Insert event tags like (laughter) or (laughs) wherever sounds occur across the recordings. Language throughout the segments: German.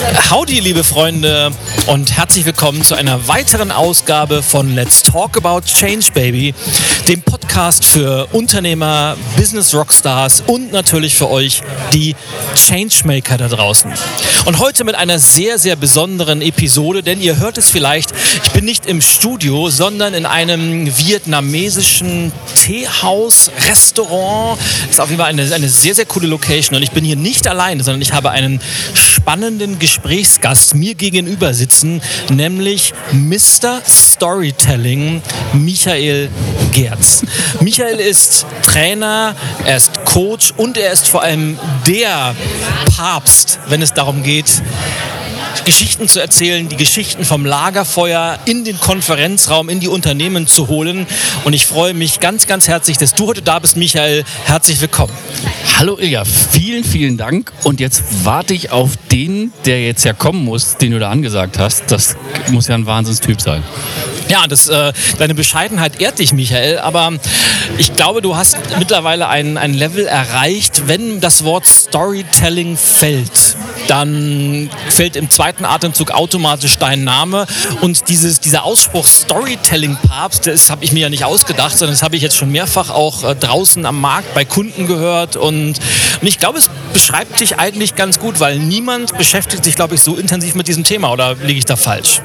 Howdy, liebe Freunde, und herzlich willkommen zu einer weiteren Ausgabe von Let's Talk About Change Baby, dem Podcast für Unternehmer, Business Rockstars und natürlich für euch, die Changemaker da draußen. Und heute mit einer sehr, sehr besonderen Episode, denn ihr hört es vielleicht, ich bin nicht im Studio, sondern in einem vietnamesischen Teehaus, Restaurant. Das ist auf jeden Fall eine, eine sehr, sehr coole Location. Und ich bin hier nicht alleine, sondern ich habe einen spannenden Gesprächsgast mir gegenüber sitzen, nämlich Mr. Storytelling, Michael Gerz. (laughs) Michael ist Trainer, er ist Coach und er ist vor allem der Papst, wenn es darum geht, Geschichten zu erzählen, die Geschichten vom Lagerfeuer in den Konferenzraum, in die Unternehmen zu holen. Und ich freue mich ganz, ganz herzlich, dass du heute da bist, Michael. Herzlich willkommen. Hallo Ilja, vielen, vielen Dank. Und jetzt warte ich auf den, der jetzt ja kommen muss, den du da angesagt hast. Das muss ja ein Wahnsinnstyp sein. Ja, das, äh, deine Bescheidenheit ehrt dich, Michael, aber ich glaube, du hast mittlerweile ein, ein Level erreicht, wenn das Wort Storytelling fällt, dann fällt im zweiten Atemzug automatisch dein Name und dieses, dieser Ausspruch Storytelling-Papst, das habe ich mir ja nicht ausgedacht, sondern das habe ich jetzt schon mehrfach auch äh, draußen am Markt bei Kunden gehört und, und ich glaube, es beschreibt dich eigentlich ganz gut, weil niemand beschäftigt sich, glaube ich, so intensiv mit diesem Thema oder liege ich da falsch?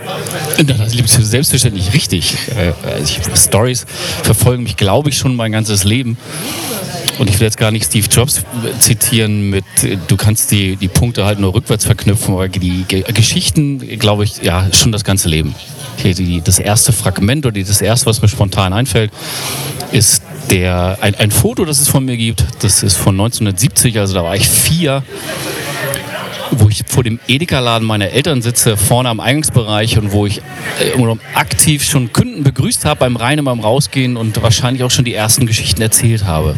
Das liegt selbstverständlich richtig. Äh, ich, Stories verfolgen mich, glaube ich, schon mein ganzes Leben. Und ich will jetzt gar nicht Steve Jobs zitieren mit, du kannst die, die Punkte halt nur rückwärts verknüpfen, aber die Geschichten, glaube ich, ja, schon das ganze Leben. Das erste Fragment oder das erste, was mir spontan einfällt, ist der, ein, ein Foto, das es von mir gibt. Das ist von 1970, also da war ich vier wo ich vor dem Edeka-Laden meiner Eltern sitze, vorne am Eingangsbereich und wo ich äh, aktiv schon Kunden begrüßt habe beim Rein und beim Rausgehen und wahrscheinlich auch schon die ersten Geschichten erzählt habe.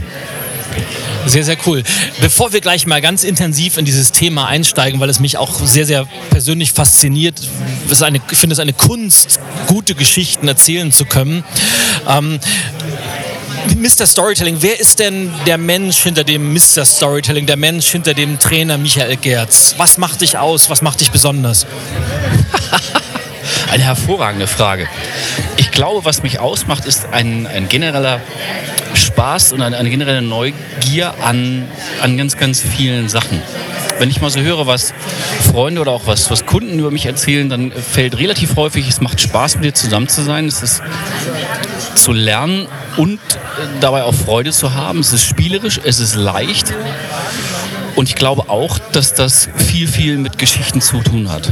Sehr, sehr cool. Bevor wir gleich mal ganz intensiv in dieses Thema einsteigen, weil es mich auch sehr, sehr persönlich fasziniert, ist eine, ich finde es eine Kunst, gute Geschichten erzählen zu können. Ähm, Mr. Storytelling, wer ist denn der Mensch hinter dem Mr. Storytelling, der Mensch hinter dem Trainer Michael Gerz? Was macht dich aus? Was macht dich besonders? (laughs) Eine hervorragende Frage. Ich glaube, was mich ausmacht, ist ein, ein genereller Spaß und eine, eine generelle Neugier an, an ganz, ganz vielen Sachen wenn ich mal so höre, was Freunde oder auch was, was Kunden über mich erzählen, dann fällt relativ häufig, es macht Spaß, mit dir zusammen zu sein. Es ist zu lernen und dabei auch Freude zu haben. Es ist spielerisch, es ist leicht. Und ich glaube auch, dass das viel, viel mit Geschichten zu tun hat.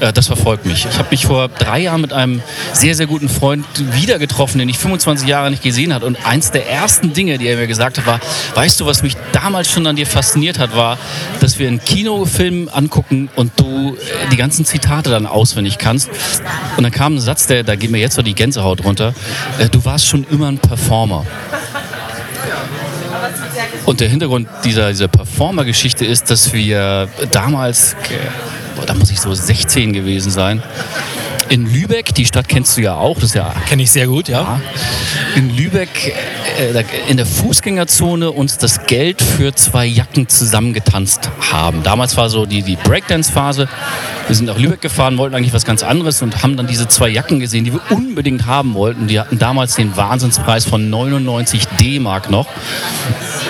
Äh, das verfolgt mich. Ich habe mich vor drei Jahren mit einem sehr, sehr guten Freund wieder getroffen, den ich 25 Jahre nicht gesehen habe. Und eins der ersten Dinge, die er mir gesagt hat, war, weißt du, was mich damals schon an dir fasziniert hat, war, dass wir einen Kinofilm angucken und du äh, die ganzen Zitate dann auswendig kannst. Und dann kam ein Satz, der, da geht mir jetzt so die Gänsehaut runter. Äh, du warst schon immer ein Performer. Und der Hintergrund dieser, dieser Performer-Geschichte ist, dass wir damals da muss ich so 16 gewesen sein. In Lübeck, die Stadt kennst du ja auch, das ja. Kenne ich sehr gut, ja. ja. In Lübeck, äh, in der Fußgängerzone uns das Geld für zwei Jacken zusammengetanzt haben. Damals war so die, die Breakdance-Phase. Wir sind nach Lübeck gefahren, wollten eigentlich was ganz anderes und haben dann diese zwei Jacken gesehen, die wir unbedingt haben wollten. Die hatten damals den Wahnsinnspreis von 99 D-Mark noch.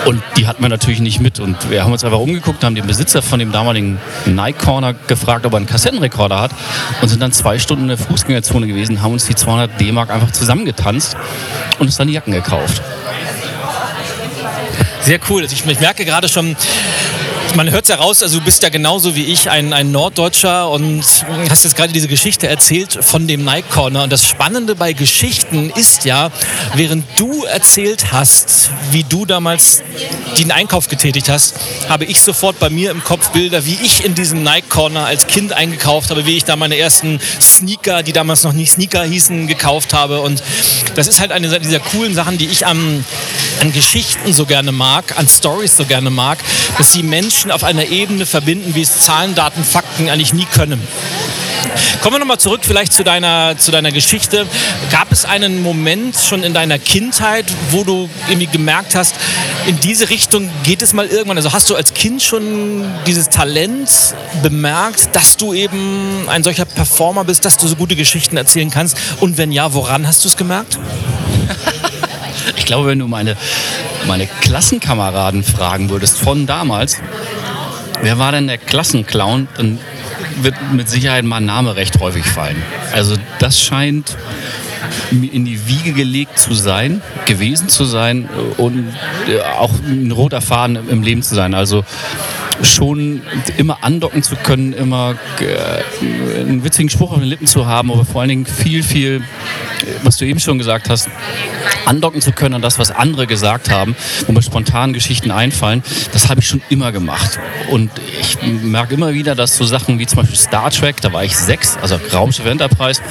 Und die hatten wir natürlich nicht mit. Und wir haben uns einfach umgeguckt, haben den Besitzer von dem damaligen Nike Corner gefragt, ob er einen Kassettenrekorder hat. Und sind dann zwei Stunden in der Fußgängerzone gewesen, haben uns die 200 D-Mark einfach zusammengetanzt und uns dann die Jacken gekauft. Sehr cool. Also ich, ich merke gerade schon, Man hört ja raus, also du bist ja genauso wie ich ein, ein Norddeutscher und hast jetzt gerade diese Geschichte erzählt von dem Nike Corner. Und das Spannende bei Geschichten ist ja, während du erzählt hast, wie du damals den Einkauf getätigt hast, habe ich sofort bei mir im Kopf Bilder, wie ich in diesem Nike Corner als Kind eingekauft habe, wie ich da meine ersten Sneaker, die damals noch nicht Sneaker hießen, gekauft habe. Und das ist halt eine dieser coolen Sachen, die ich am, an Geschichten so gerne mag, an Stories so gerne mag, dass sie Menschen auf einer Ebene verbinden, wie es Zahlen, Daten, Fakten eigentlich nie können. Kommen wir nochmal zurück vielleicht zu deiner, zu deiner Geschichte. Gab es einen Moment schon in deiner Kindheit, wo du irgendwie gemerkt hast, in diese Richtung geht es mal irgendwann? Also hast du als Kind schon dieses Talent bemerkt, dass du eben ein solcher Performer bist, dass du so gute Geschichten erzählen kannst? Und wenn ja, woran hast du es gemerkt? Ich glaube, wenn du meine, meine Klassenkameraden fragen würdest von damals, wer war denn der Klassenclown, dann wird mit Sicherheit mein Name recht häufig fallen. Also das scheint in die Wiege gelegt zu sein, gewesen zu sein und äh, auch ein roter Faden im Leben zu sein. Also schon immer andocken zu können, immer äh, einen witzigen Spruch auf den Lippen zu haben, aber vor allen Dingen viel, viel, was du eben schon gesagt hast, andocken zu können an das, was andere gesagt haben, wo mir spontan Geschichten einfallen, das habe ich schon immer gemacht. Und ich merke immer wieder, dass so Sachen wie zum Beispiel Star Trek, da war ich sechs, also Raumschiff Enterprise,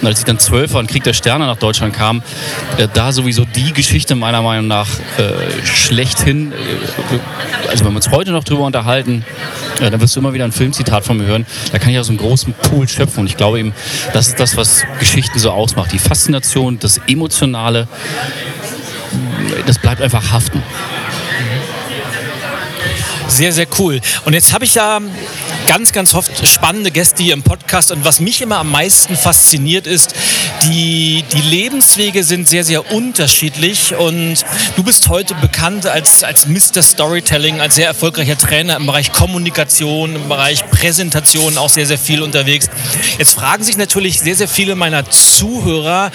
und als ich dann zwölf war und Krieg der Sterne nach Deutschland kam, äh, da sowieso die Geschichte meiner Meinung nach äh, schlechthin, äh, also wenn wir uns heute noch drüber unterhalten, ja, dann wirst du immer wieder ein Filmzitat von mir hören, da kann ich aus einem großen Pool schöpfen und ich glaube eben, das ist das, was Geschichten so ausmacht, die Faszination, das Emotionale, das bleibt einfach haften. Sehr, sehr cool. Und jetzt habe ich ja ganz, ganz oft spannende Gäste hier im Podcast. Und was mich immer am meisten fasziniert ist, die, die Lebenswege sind sehr, sehr unterschiedlich. Und du bist heute bekannt als, als Mr. Storytelling, als sehr erfolgreicher Trainer im Bereich Kommunikation, im Bereich Präsentation auch sehr, sehr viel unterwegs. Jetzt fragen sich natürlich sehr, sehr viele meiner Zuhörer,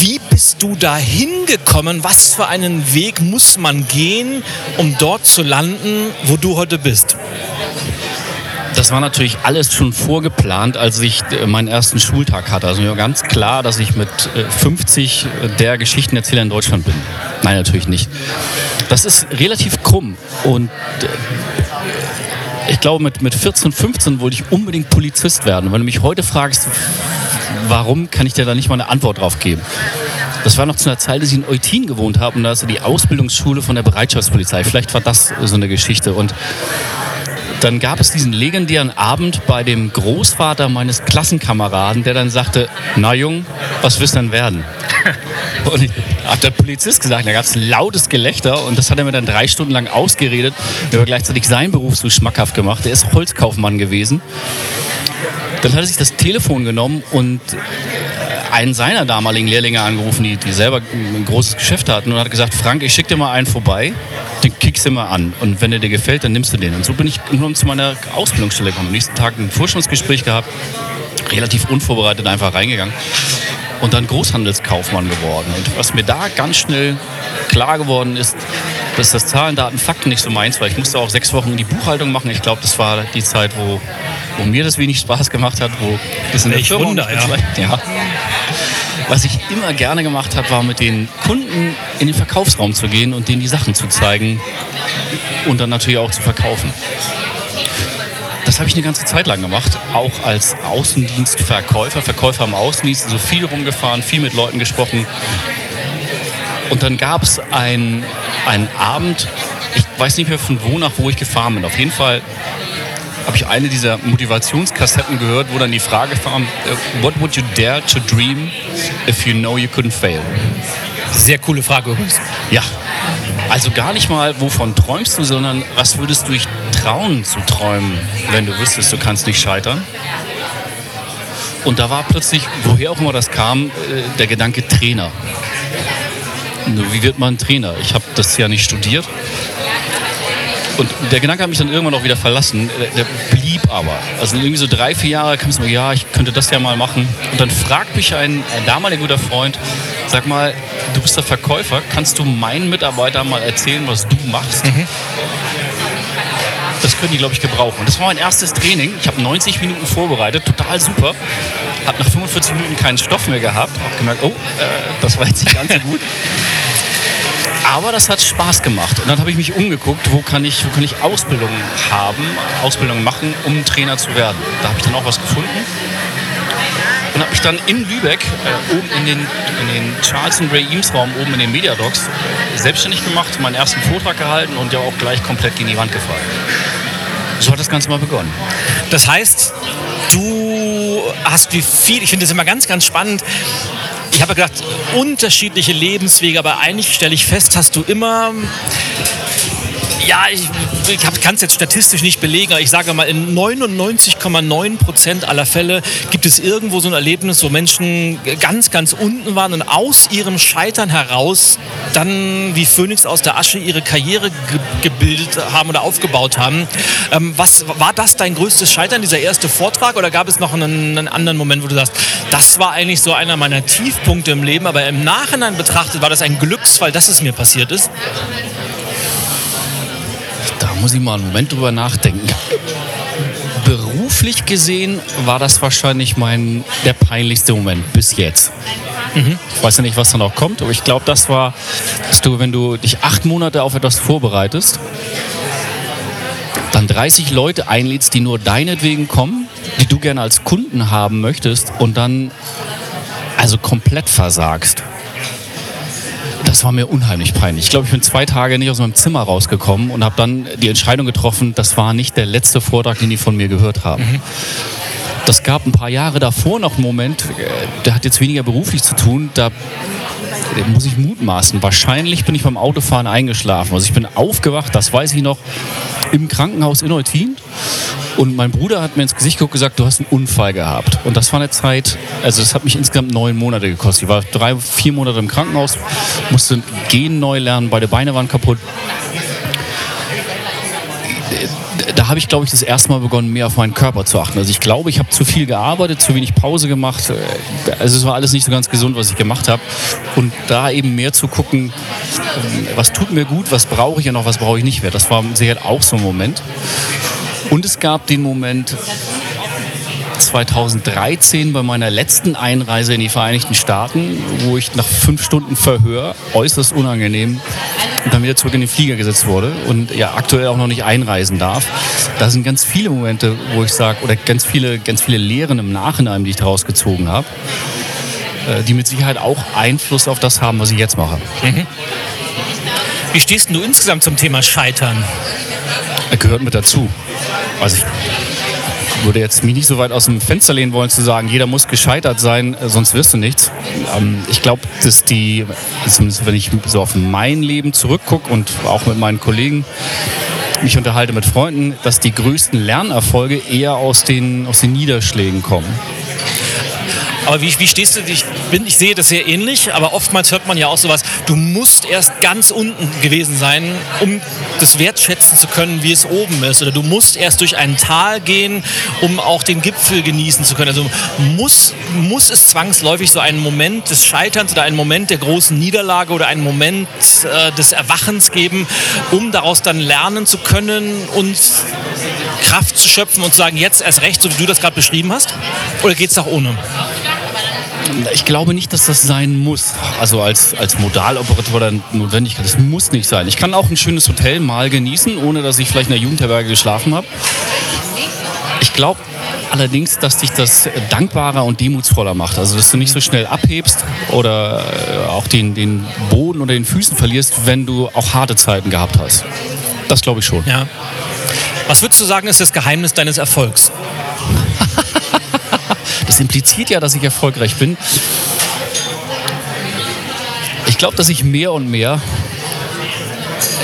wie bist du da hingekommen? Was für einen Weg muss man gehen, um dort zu landen, wo du heute bist? Das war natürlich alles schon vorgeplant, als ich äh, meinen ersten Schultag hatte. Also mir war ganz klar, dass ich mit 50 äh, der Geschichtenerzähler in Deutschland bin. Nein, natürlich nicht. Das ist relativ krumm und äh, ich glaube, mit, mit 14, 15 wollte ich unbedingt Polizist werden. Wenn du mich heute fragst, warum, kann ich dir da nicht mal eine Antwort drauf geben. Das war noch zu einer Zeit, als ich in Eutin gewohnt habe und da ist die Ausbildungsschule von der Bereitschaftspolizei. Vielleicht war das so eine Geschichte. Und dann gab es diesen legendären Abend bei dem Großvater meines Klassenkameraden, der dann sagte, na Jung, was wirst du denn werden? (laughs) Und ich, hat der Polizist gesagt, da gab es lautes Gelächter und das hat er mir dann drei Stunden lang ausgeredet. Er hat gleichzeitig seinen Beruf so schmackhaft gemacht. Er ist Holzkaufmann gewesen. Dann hat er sich das Telefon genommen und einen seiner damaligen Lehrlinge angerufen, die, die selber ein großes Geschäft hatten und hat gesagt, Frank, ich schicke dir mal einen vorbei, den kickst du mal an und wenn der dir gefällt, dann nimmst du den. Und so bin ich nur zu meiner Ausbildungsstelle gekommen. Am nächsten Tag ein Forschungsgespräch gehabt, relativ unvorbereitet einfach reingegangen und dann Großhandelskaufmann geworden. Und was mir da ganz schnell klar geworden ist, dass das Zahlen, Daten, Fakten nicht so meins war. Ich musste auch sechs Wochen in die Buchhaltung machen. Ich glaube, das war die Zeit, wo, wo mir das wenig Spaß gemacht hat, wo das in der Firma Wunder, ja. ja. Was ich immer gerne gemacht habe, war mit den Kunden in den Verkaufsraum zu gehen und denen die Sachen zu zeigen und dann natürlich auch zu verkaufen. Das habe ich eine ganze Zeit lang gemacht, auch als Außendienstverkäufer, Verkäufer im Außendienst, also viel rumgefahren, viel mit Leuten gesprochen. Und dann gab es einen, Abend, ich weiß nicht mehr von wo nach wo ich gefahren bin. Auf jeden Fall habe ich eine dieser Motivationskassetten gehört, wo dann die Frage kam, äh, what would you dare to dream if you know you couldn't fail? Sehr coole Frage übrigens. Ja, also gar nicht mal, wovon träumst du, sondern was würdest du dich trauen zu träumen, wenn du wüsstest, du kannst nicht scheitern? Und da war plötzlich, woher auch immer das kam, äh, der Gedanke Trainer. Wie wird man Trainer? Ich habe das ja nicht studiert. Und der Gedanke hat mich dann irgendwann auch wieder verlassen. Der, blieb aber. Also irgendwie so drei, vier Jahre kam es mir, ja, ich könnte das ja mal machen. Und dann fragt mich ein, ein damaliger guter Freund, sag mal, du bist der Verkäufer, kannst du meinen Mitarbeitern mal erzählen, was du machst? Mhm. Das können die, glaube ich, gebrauchen. Und das war mein erstes Training. Ich habe 90 Minuten vorbereitet, total super. Habe nach 45 Minuten keinen Stoff mehr gehabt. Habe gemerkt, oh, äh, das war jetzt nicht ganz so gut. (laughs) Aber das hat Spaß gemacht. Und dann habe ich mich umgeguckt, wo kann ich, wo kann ich Ausbildung haben, Ausbildung machen, um Trainer zu werden. Da habe ich dann auch was gefunden. Und habe mich dann in Lübeck, äh, oben in den, in den Charles and Ray Eames Raum, oben in den Mediadocs, äh, selbstständig gemacht, meinen ersten Vortrag gehalten und ja auch gleich komplett gegen die Wand gefallen. So hat das Ganze mal begonnen. Das heißt, du hast wie viel, ich finde das immer ganz, ganz spannend, ich habe gedacht, unterschiedliche Lebenswege, aber eigentlich stelle ich fest, hast du immer ja, ich, ich kann es jetzt statistisch nicht belegen, aber ich sage mal, in 99,9 Prozent aller Fälle gibt es irgendwo so ein Erlebnis, wo Menschen ganz, ganz unten waren und aus ihrem Scheitern heraus dann wie Phönix aus der Asche ihre Karriere ge gebildet haben oder aufgebaut haben. Ähm, was war das dein größtes Scheitern, dieser erste Vortrag, oder gab es noch einen, einen anderen Moment, wo du sagst, das war eigentlich so einer meiner Tiefpunkte im Leben, aber im Nachhinein betrachtet war das ein Glücksfall, dass es mir passiert ist? Muss ich mal einen Moment drüber nachdenken. Beruflich gesehen war das wahrscheinlich mein der peinlichste Moment bis jetzt. Mhm. Ich weiß ja nicht, was da noch kommt, aber ich glaube, das war, dass du, wenn du dich acht Monate auf etwas vorbereitest, dann 30 Leute einlädst, die nur deinetwegen kommen, die du gerne als Kunden haben möchtest und dann also komplett versagst. Das war mir unheimlich peinlich. Ich glaube, ich bin zwei Tage nicht aus meinem Zimmer rausgekommen und habe dann die Entscheidung getroffen, das war nicht der letzte Vortrag, den die von mir gehört haben. Mhm. Das gab ein paar Jahre davor noch einen Moment, äh, der hat jetzt weniger beruflich zu tun, da muss ich mutmaßen. Wahrscheinlich bin ich beim Autofahren eingeschlafen. Also ich bin aufgewacht, das weiß ich noch, im Krankenhaus in Eutin und mein Bruder hat mir ins Gesicht geguckt und gesagt, du hast einen Unfall gehabt. Und das war eine Zeit, also es hat mich insgesamt neun Monate gekostet. Ich war drei, vier Monate im Krankenhaus, musste gehen neu lernen, beide Beine waren kaputt da habe ich, glaube ich, das erste Mal begonnen, mehr auf meinen Körper zu achten. Also ich glaube, ich habe zu viel gearbeitet, zu wenig Pause gemacht. Also es war alles nicht so ganz gesund, was ich gemacht habe. Und da eben mehr zu gucken, was tut mir gut, was brauche ich und auch was brauche ich nicht mehr. Das war sicher auch so ein Moment. Und es gab den Moment 2013 bei meiner letzten Einreise in die Vereinigten Staaten, wo ich nach fünf Stunden Verhör äußerst unangenehm dann wieder zurück in den Flieger gesetzt wurde und ja aktuell auch noch nicht einreisen darf. Da sind ganz viele Momente, wo ich sage, oder ganz viele, ganz viele Lehren im Nachhinein, die ich daraus gezogen habe, äh, die mit Sicherheit auch Einfluss auf das haben, was ich jetzt mache. Mhm. Wie stehst du insgesamt zum Thema Scheitern? Er gehört mit dazu. Also ich würde jetzt mich nicht so weit aus dem Fenster lehnen wollen, zu sagen, jeder muss gescheitert sein, äh, sonst wirst du nichts. Ähm, ich glaube, dass die, zumindest wenn ich so auf mein Leben zurückgucke und auch mit meinen Kollegen, mich unterhalte mit Freunden, dass die größten Lernerfolge eher aus den, aus den Niederschlägen kommen. Aber wie, wie stehst du? Ich, bin, ich sehe das sehr ähnlich, aber oftmals hört man ja auch sowas, du musst erst ganz unten gewesen sein, um das wertschätzen zu können, wie es oben ist. Oder du musst erst durch ein Tal gehen, um auch den Gipfel genießen zu können. Also muss, muss es zwangsläufig so einen Moment des Scheiterns oder einen Moment der großen Niederlage oder einen Moment äh, des Erwachens geben, um daraus dann lernen zu können und Kraft zu schöpfen und zu sagen, jetzt erst recht, so wie du das gerade beschrieben hast? Oder geht es auch ohne? Ich glaube nicht, dass das sein muss. Also als, als Modaloperator oder Notwendigkeit. Das muss nicht sein. Ich kann auch ein schönes Hotel mal genießen, ohne dass ich vielleicht in der Jugendherberge geschlafen habe. Ich glaube allerdings, dass dich das dankbarer und demutsvoller macht. Also dass du nicht so schnell abhebst oder äh, auch den, den Boden oder den Füßen verlierst, wenn du auch harte Zeiten gehabt hast. Das glaube ich schon. Ja. Was würdest du sagen, ist das Geheimnis deines Erfolgs? Das impliziert ja, dass ich erfolgreich bin. Ich glaube, dass ich mehr und mehr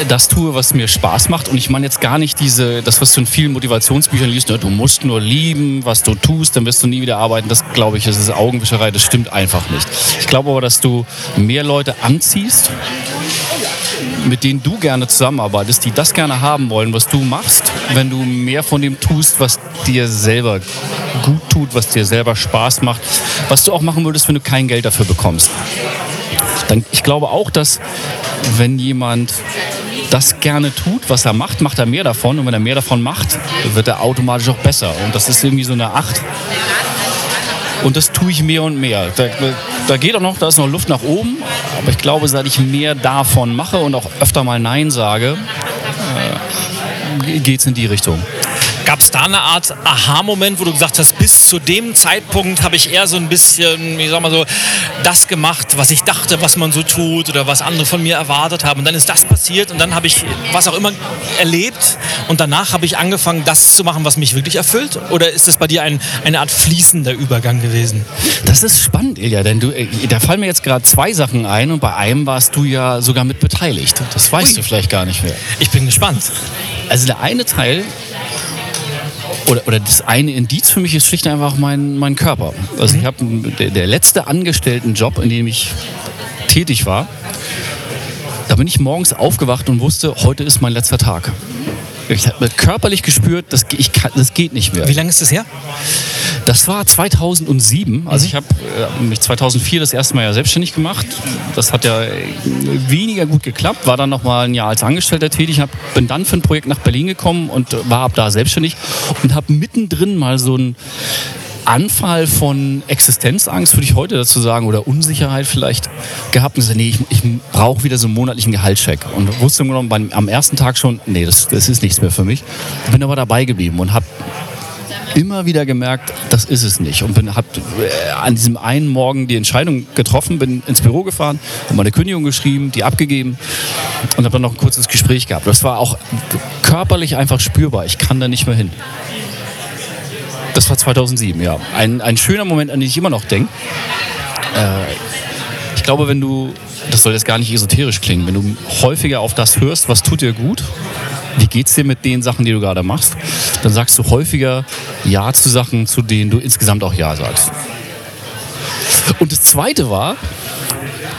das tue, was mir Spaß macht. Und ich meine jetzt gar nicht diese, das, was du in vielen Motivationsbüchern liest, ne, du musst nur lieben, was du tust, dann wirst du nie wieder arbeiten. Das glaube ich, das ist Augenwischerei, das stimmt einfach nicht. Ich glaube aber, dass du mehr Leute anziehst, mit denen du gerne zusammenarbeitest, die das gerne haben wollen, was du machst, wenn du mehr von dem tust, was dir selber gut tut, was dir selber Spaß macht, was du auch machen würdest, wenn du kein Geld dafür bekommst Dann, ich glaube auch, dass wenn jemand das gerne tut, was er macht, macht er mehr davon. Und wenn er mehr davon macht, wird er automatisch auch besser. Und das ist irgendwie so eine Acht. Und das tue ich mehr und mehr. Da, da geht auch noch, da ist noch Luft nach oben. Aber ich glaube, seit ich mehr davon mache und auch öfter mal Nein sage, äh, geht es in die Richtung. Gab es da eine Art Aha-Moment, wo du gesagt hast, bis zu dem Zeitpunkt habe ich eher so ein bisschen, wie sag mal so, das gemacht, was ich dachte, was man so tut oder was andere von mir erwartet haben. Und dann ist das passiert und dann habe ich was auch immer erlebt und danach habe ich angefangen, das zu machen, was mich wirklich erfüllt? Oder ist das bei dir ein, eine Art fließender Übergang gewesen? Das ist spannend, Ilja, denn du, äh, da fallen mir jetzt gerade zwei Sachen ein und bei einem warst du ja sogar mit beteiligt. Das weißt Ui. du vielleicht gar nicht mehr. Ich bin gespannt. Also der eine Teil oder, oder das eine Indiz für mich ist schlicht einfach mein, mein Körper. Also ich habe der, der letzte Angestelltenjob, in dem ich tätig war, da bin ich morgens aufgewacht und wusste, heute ist mein letzter Tag. Ich habe körperlich gespürt, das, ich kann, das geht nicht mehr. Wie lange ist das her? Das war 2007. Also ich habe äh, mich 2004 das erste Mal ja selbstständig gemacht. Das hat ja weniger gut geklappt. War dann noch mal ein Jahr als Angestellter tätig. Hab, bin dann für ein Projekt nach Berlin gekommen und war ab da selbstständig und habe mittendrin mal so ein Anfall von Existenzangst, würde ich heute dazu sagen, oder Unsicherheit vielleicht gehabt und gesagt, nee, ich, ich brauche wieder so einen monatlichen Gehaltscheck. Und wusste im Grunde beim, am ersten Tag schon, nee, das, das ist nichts mehr für mich. Bin aber dabei geblieben und habe immer wieder gemerkt, das ist es nicht. Und bin, habe äh, an diesem einen Morgen die Entscheidung getroffen, bin ins Büro gefahren, habe meine Kündigung geschrieben, die abgegeben und habe dann noch ein kurzes Gespräch gehabt. Das war auch körperlich einfach spürbar. Ich kann da nicht mehr hin. Das war 2007, ja. Ein, ein schöner Moment, an den ich immer noch denke. Äh, ich glaube, wenn du, das soll jetzt gar nicht esoterisch klingen, wenn du häufiger auf das hörst, was tut dir gut, wie geht es dir mit den Sachen, die du gerade machst, dann sagst du häufiger Ja zu Sachen, zu denen du insgesamt auch Ja sagst. Und das Zweite war,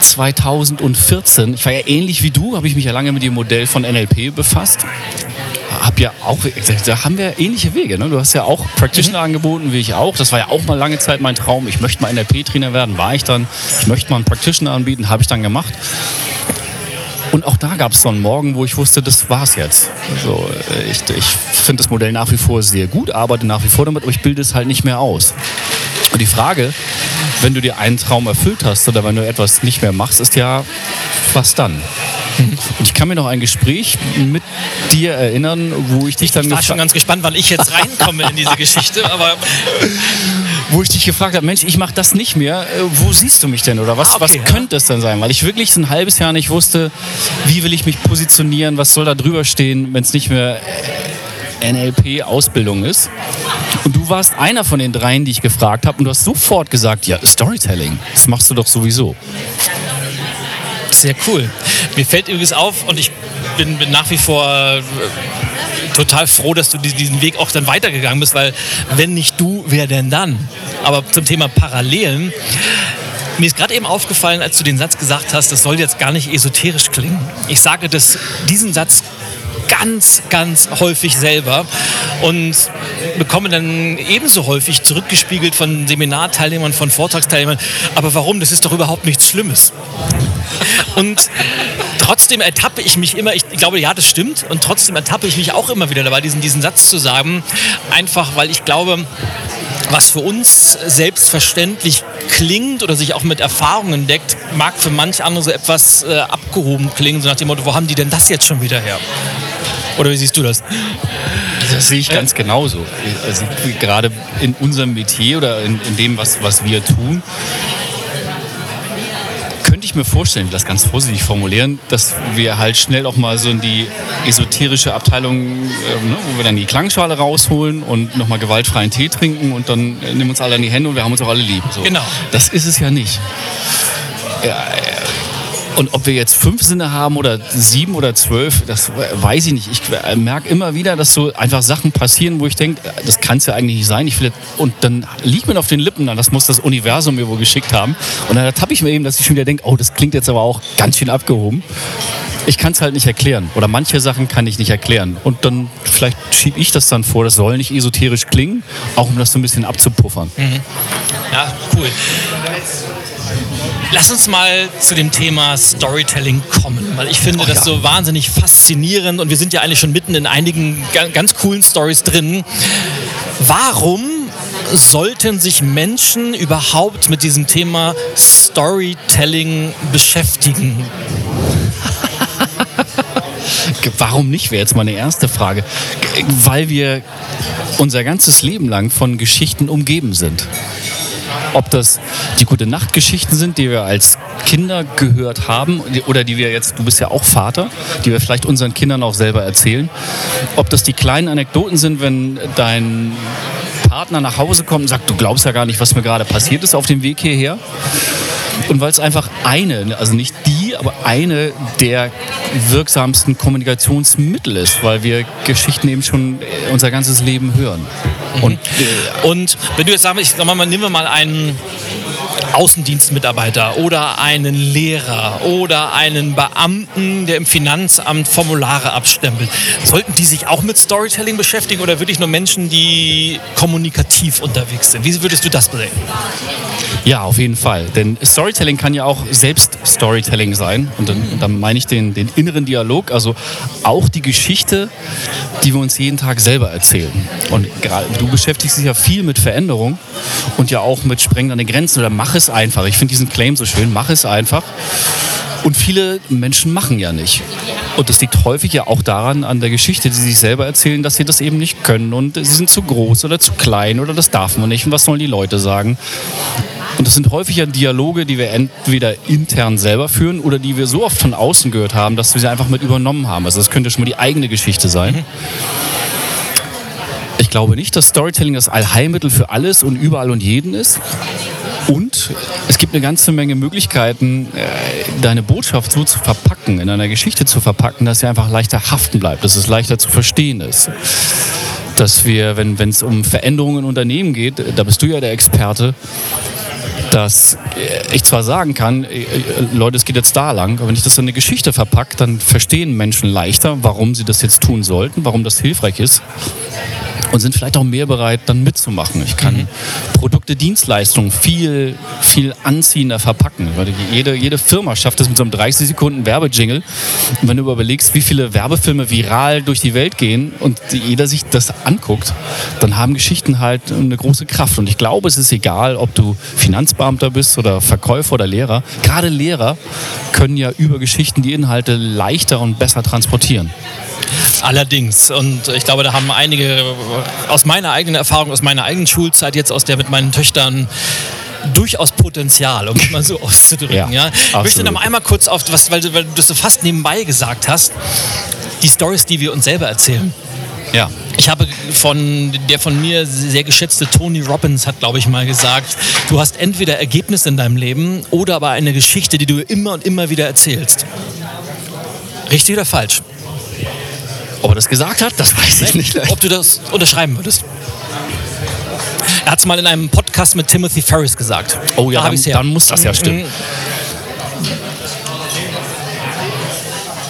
2014, ich war ja ähnlich wie du, habe ich mich ja lange mit dem Modell von NLP befasst habe ja auch, da haben wir ähnliche Wege. Ne? Du hast ja auch Practitioner mhm. angeboten, wie ich auch. Das war ja auch mal lange Zeit mein Traum. Ich möchte mal NLP-Trainer werden, war ich dann. Ich möchte mal einen Practitioner anbieten, habe ich dann gemacht. Und auch da gab es so einen Morgen, wo ich wusste, das war's jetzt. Also ich, ich finde das Modell nach wie vor sehr gut, arbeite nach wie vor damit, aber ich bilde es halt nicht mehr aus. Und die Frage, wenn du dir einen Traum erfüllt hast oder wenn du etwas nicht mehr machst, ist ja, was dann? Und ich kann mir noch ein Gespräch mit dir erinnern, wo ich dich dann. Ich war schon ganz gespannt, wann ich jetzt reinkomme in diese (laughs) Geschichte, aber. Wo ich dich gefragt habe, Mensch, ich mache das nicht mehr. Äh, wo siehst du mich denn? Oder was, ah, okay, was könnte es denn sein? Weil ich wirklich so ein halbes Jahr nicht wusste, wie will ich mich positionieren, was soll da drüber stehen, wenn es nicht mehr NLP-Ausbildung ist. Und du warst einer von den dreien, die ich gefragt habe, und du hast sofort gesagt, ja, Storytelling, das machst du doch sowieso. Sehr cool. Mir fällt übrigens auf, und ich bin, bin nach wie vor äh, total froh, dass du diesen Weg auch dann weitergegangen bist, weil wenn nicht du, wer denn dann? Aber zum Thema Parallelen. Mir ist gerade eben aufgefallen, als du den Satz gesagt hast, das soll jetzt gar nicht esoterisch klingen. Ich sage das, diesen Satz ganz, ganz häufig selber und bekomme dann ebenso häufig zurückgespiegelt von Seminarteilnehmern, von Vortragsteilnehmern. Aber warum? Das ist doch überhaupt nichts Schlimmes. Und trotzdem ertappe ich mich immer, ich glaube, ja, das stimmt, und trotzdem ertappe ich mich auch immer wieder dabei, diesen, diesen Satz zu sagen, einfach weil ich glaube, was für uns selbstverständlich klingt oder sich auch mit Erfahrungen deckt, mag für manch andere so etwas äh, abgehoben klingen, so nach dem Motto, wo haben die denn das jetzt schon wieder her? Oder wie siehst du das? Das sehe ich ganz genauso. Also gerade in unserem Metier oder in, in dem, was, was wir tun, mir vorstellen, das ganz vorsichtig formulieren, dass wir halt schnell auch mal so in die esoterische Abteilung, äh, ne, wo wir dann die Klangschale rausholen und nochmal gewaltfreien Tee trinken und dann nehmen uns alle in die Hände und wir haben uns auch alle lieb. So. Genau. Das ist es ja nicht. Ja, und ob wir jetzt fünf Sinne haben oder sieben oder zwölf, das weiß ich nicht. Ich merke immer wieder, dass so einfach Sachen passieren, wo ich denke, das kann es ja eigentlich nicht sein. Ich will, und dann liegt mir auf den Lippen, das muss das Universum mir wohl geschickt haben. Und dann ertappe ich mir eben, dass ich schon wieder denke, oh, das klingt jetzt aber auch ganz schön abgehoben. Ich kann es halt nicht erklären. Oder manche Sachen kann ich nicht erklären. Und dann vielleicht schiebe ich das dann vor, das soll nicht esoterisch klingen, auch um das so ein bisschen abzupuffern. Mhm. Ja, cool. Lass uns mal zu dem Thema Storytelling kommen, weil ich finde Oh, das ja. so wahnsinnig faszinierend und wir sind ja eigentlich schon mitten in einigen ga- ganz coolen Stories drin. Warum sollten sich Menschen überhaupt mit diesem Thema Storytelling beschäftigen? Warum nicht, wäre jetzt meine erste Frage. Weil wir unser ganzes Leben lang von Geschichten umgeben sind. Ob das die gute Nachtgeschichten sind, die wir als Kinder gehört haben oder die wir jetzt, du bist ja auch Vater, die wir vielleicht unseren Kindern auch selber erzählen. Ob das die kleinen Anekdoten sind, wenn dein Partner nach Hause kommt und sagt, du glaubst ja gar nicht, was mir gerade passiert ist auf dem Weg hierher. Und weil es einfach eine, also nicht die, aber eine der wirksamsten Kommunikationsmittel ist, weil wir Geschichten eben schon äh, unser ganzes Leben hören. Und äh, Und wenn du jetzt sagst, ich mal, nehmen wir mal einen Außendienstmitarbeiter oder einen Lehrer oder einen Beamten, der im Finanzamt Formulare abstempelt. Sollten die sich auch mit Storytelling beschäftigen oder wirklich nur Menschen, die kommunikativ unterwegs sind? Wie würdest du das sehen? Ja, auf jeden Fall. Denn Storytelling kann ja auch selbst Storytelling sein. Und dann, dann meine ich den, den inneren Dialog, also auch die Geschichte, die wir uns jeden Tag selber erzählen. Und gerade du beschäftigst dich ja viel mit Veränderung und ja auch mit Sprengen an den Grenzen oder mach es einfach. Ich finde diesen Claim so schön, mach es einfach. Und viele Menschen machen ja nicht. Und das liegt häufig ja auch daran, an der Geschichte, die sie sich selber erzählen, dass sie das eben nicht können. Und sie sind zu groß oder zu klein oder das darf man nicht. Und was sollen die Leute sagen? Und das sind häufig ja Dialoge, die wir entweder intern selber führen oder die wir so oft von außen gehört haben, dass wir sie einfach mit übernommen haben. Also das könnte schon mal die eigene Geschichte sein. Ich glaube nicht, dass Storytelling das Allheilmittel für alles und überall und jeden ist. Und es gibt eine ganze Menge Möglichkeiten, äh, deine Botschaft so zu verpacken, in einer Geschichte zu verpacken, dass sie einfach leichter haften bleibt, dass es leichter zu verstehen ist. Dass wir, wenn es um Veränderungen in Unternehmen geht, da bist du ja der Experte, dass äh, ich zwar sagen kann, äh, Leute, es geht jetzt da lang, aber wenn ich das in eine Geschichte verpacke, dann verstehen Menschen leichter, warum sie das jetzt tun sollten, warum das hilfreich ist und sind vielleicht auch mehr bereit, dann mitzumachen. Ich kann Produkte, Dienstleistungen viel, viel anziehender verpacken. Jede, jede Firma schafft es mit so einem 30 Sekunden Werbejingle. Und wenn du überlegst, wie viele Werbefilme viral durch die Welt gehen und jeder sich das anguckt, dann haben Geschichten halt eine große Kraft. Und ich glaube, es ist egal, ob du Finanzbeamter bist oder Verkäufer oder Lehrer. Gerade Lehrer können ja über Geschichten die Inhalte leichter und besser transportieren. Allerdings. Und ich glaube, da haben einige aus meiner eigenen Erfahrung, aus meiner eigenen Schulzeit, jetzt aus der mit meinen Töchtern, durchaus Potenzial, um es mal so (laughs) auszudrücken. Ja, Ja, Ich möchte noch mal einmal kurz auf, was, weil, du- weil du das so fast nebenbei gesagt hast, die Stories, die wir uns selber erzählen. Ja. Ich habe von der von mir sehr geschätzte Tony Robbins hat, glaube ich, mal gesagt, du hast entweder Ergebnisse in deinem Leben oder aber eine Geschichte, die du immer und immer wieder erzählst. Richtig oder falsch? Ob er das gesagt hat, das weiß ich nicht. Ob du das unterschreiben würdest. Er hat es mal in einem Podcast mit Timothy Ferris gesagt. Oh ja, Da dann, dann muss das ja stimmen.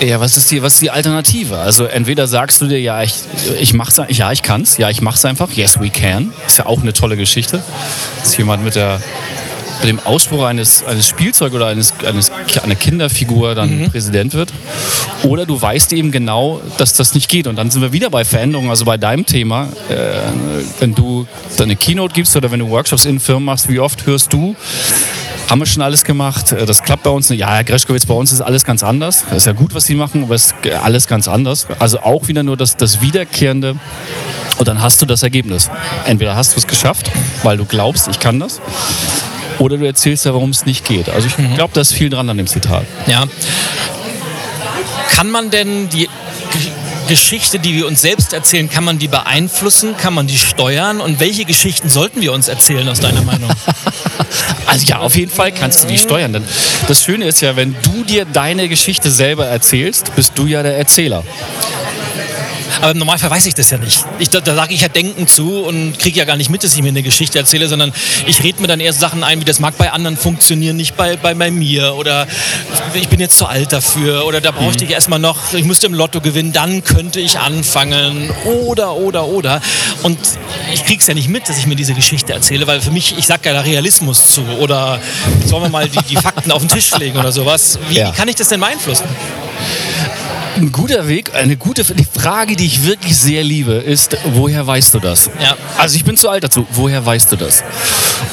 Ja, was ist die, was ist die Alternative? Also entweder sagst du dir, ja, ich, ich mach's, ja, ich kann's, ja, ich mach's einfach, yes, we can. Ist ja auch eine tolle Geschichte. Dass jemand mit der mit dem Ausspruch eines, eines Spielzeug oder eines, eines, einer Kinderfigur dann Präsident wird. Oder du weißt eben genau, dass das nicht geht. Und dann sind wir wieder bei Veränderungen, also bei deinem Thema. Äh, wenn du deine Keynote gibst oder wenn du Workshops in Firmen machst, wie oft hörst du, haben wir schon alles gemacht. Äh, Das klappt bei uns nicht. Ja, Herr Greschkowitz, bei uns ist alles ganz anders. Das ist ja gut, was Sie machen, aber es ist alles ganz anders. Also auch wieder nur das, das Wiederkehrende. Und dann hast du das Ergebnis. Entweder hast du es geschafft, weil du glaubst, ich kann das. Oder du erzählst ja, warum es nicht geht. Also ich glaube, da ist viel dran an dem Zitat. Ja. Kann man denn die Geschichte, die wir uns selbst erzählen, kann man die beeinflussen? Kann man die steuern? Und welche Geschichten sollten wir uns erzählen, aus deiner Meinung? (laughs) Also ja, auf jeden Fall kannst du die steuern. Denn das Schöne ist ja, wenn du dir deine Geschichte selber erzählst, bist du ja der Erzähler. Aber im Normalfall weiß ich das ja nicht. Ich, da, da sage ich ja Denken zu und kriege ja gar nicht mit, dass ich mir eine Geschichte erzähle, sondern ich rede mir dann eher Sachen ein, wie das mag bei anderen funktionieren, nicht bei, bei, bei mir. Oder ich bin jetzt zu alt dafür. Oder da bräuchte mhm. ich erstmal noch, ich müsste im Lotto gewinnen, dann könnte ich anfangen. Oder, oder, oder. Und ich kriege es ja nicht mit, dass ich mir diese Geschichte erzähle, weil für mich, ich sage ja Realismus zu. Oder sollen wir mal die, die Fakten auf den Tisch legen oder sowas. Wie, ja. wie kann ich das denn beeinflussen? Ein guter Weg, eine gute die Frage, die ich wirklich sehr liebe, ist, woher weißt du das? Ja. Also ich bin zu alt dazu. Woher weißt du das?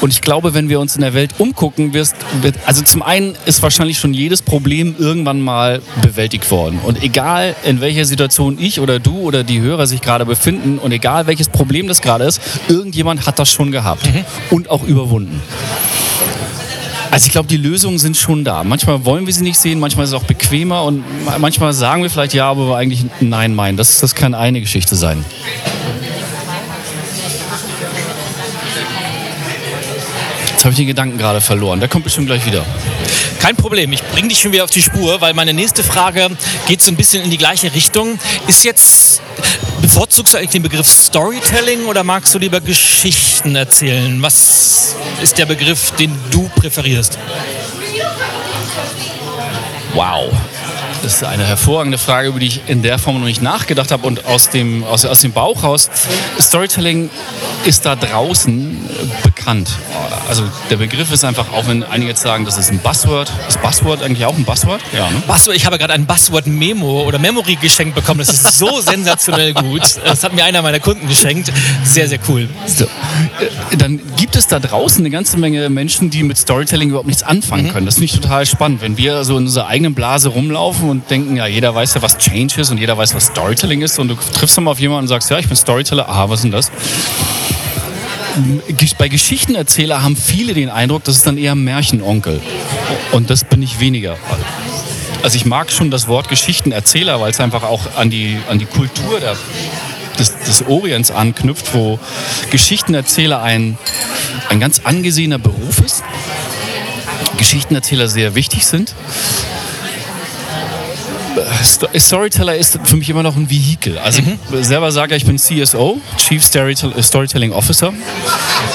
Und ich glaube, wenn wir uns in der Welt umgucken, wirst, wird, also zum einen ist wahrscheinlich schon jedes Problem irgendwann mal bewältigt worden. Und egal in welcher Situation ich oder du oder die Hörer sich gerade befinden und egal welches Problem das gerade ist, irgendjemand hat das schon gehabt mhm. und auch überwunden. Also ich glaube, die Lösungen sind schon da. Manchmal wollen wir sie nicht sehen, manchmal ist es auch bequemer und manchmal sagen wir vielleicht ja, aber wir eigentlich nein meinen. Das, das kann eine Geschichte sein. Jetzt habe ich den Gedanken gerade verloren. Der kommt bestimmt gleich wieder. Kein Problem, ich bringe dich schon wieder auf die Spur, weil meine nächste Frage geht so ein bisschen in die gleiche Richtung. Ist jetzt Bevorzugst du eigentlich den Begriff Storytelling oder magst du lieber Geschichten erzählen? Was ist der Begriff, den du präferierst? Wow. Das ist eine hervorragende Frage, über die ich in der Form noch nicht nachgedacht habe und aus dem, aus, aus dem Bauch raus. Storytelling ist da draußen bekannt. Also der Begriff ist einfach, auch wenn einige jetzt sagen, das ist ein Buzzword. Ist Buzzword eigentlich auch ein Buzzword? Ja, ne? Buzzword, ich habe gerade ein Buzzword-Memo oder Memory geschenkt bekommen. Das ist so (laughs) sensationell gut. Das hat mir einer meiner Kunden geschenkt. Sehr, sehr cool. So. Äh, dann gibt es da draußen eine ganze Menge Menschen, die mit Storytelling überhaupt nichts anfangen mhm. können. Das finde ich total spannend. Wenn wir so in unserer eigenen Blase rumlaufen und denken, ja, jeder weiß ja, was Change ist und jeder weiß, was Storytelling ist und du triffst dann mal auf jemanden und sagst, ja, ich bin Storyteller, aha, was ist denn das? bei Geschichtenerzähler haben viele den Eindruck, das ist dann eher Märchenonkel. Und das bin ich weniger. Also ich mag schon das Wort Geschichtenerzähler, weil es einfach auch an die, an die Kultur der, des, des Orients anknüpft, wo Geschichtenerzähler ein, ein ganz angesehener Beruf ist. Geschichtenerzähler sehr wichtig sind. Storyteller ist für mich immer noch ein Vehikel. Also mhm. ich selber sage, ich bin CSO, Chief Storytelling Officer.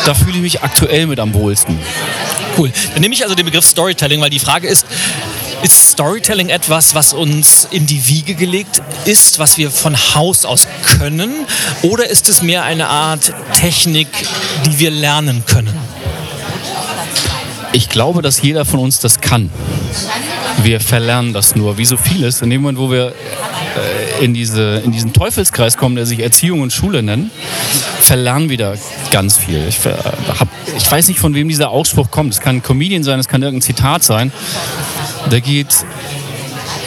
Da fühle ich mich aktuell mit am wohlsten. Cool. Dann nehme ich also den Begriff Storytelling, weil die Frage ist, ist Storytelling etwas, was uns in die Wiege gelegt ist, was wir von Haus aus können? Oder ist es mehr eine Art Technik, die wir lernen können? Ich glaube, dass jeder von uns das kann. Wir verlernen das nur, wie so vieles. In dem Moment, wo wir äh, in, diese, in diesen Teufelskreis kommen, der sich Erziehung und Schule nennt, verlernen wir da ganz viel. Ich, hab, ich weiß nicht, von wem dieser Ausspruch kommt. Es kann ein Comedian sein, es kann irgendein Zitat sein. Da geht,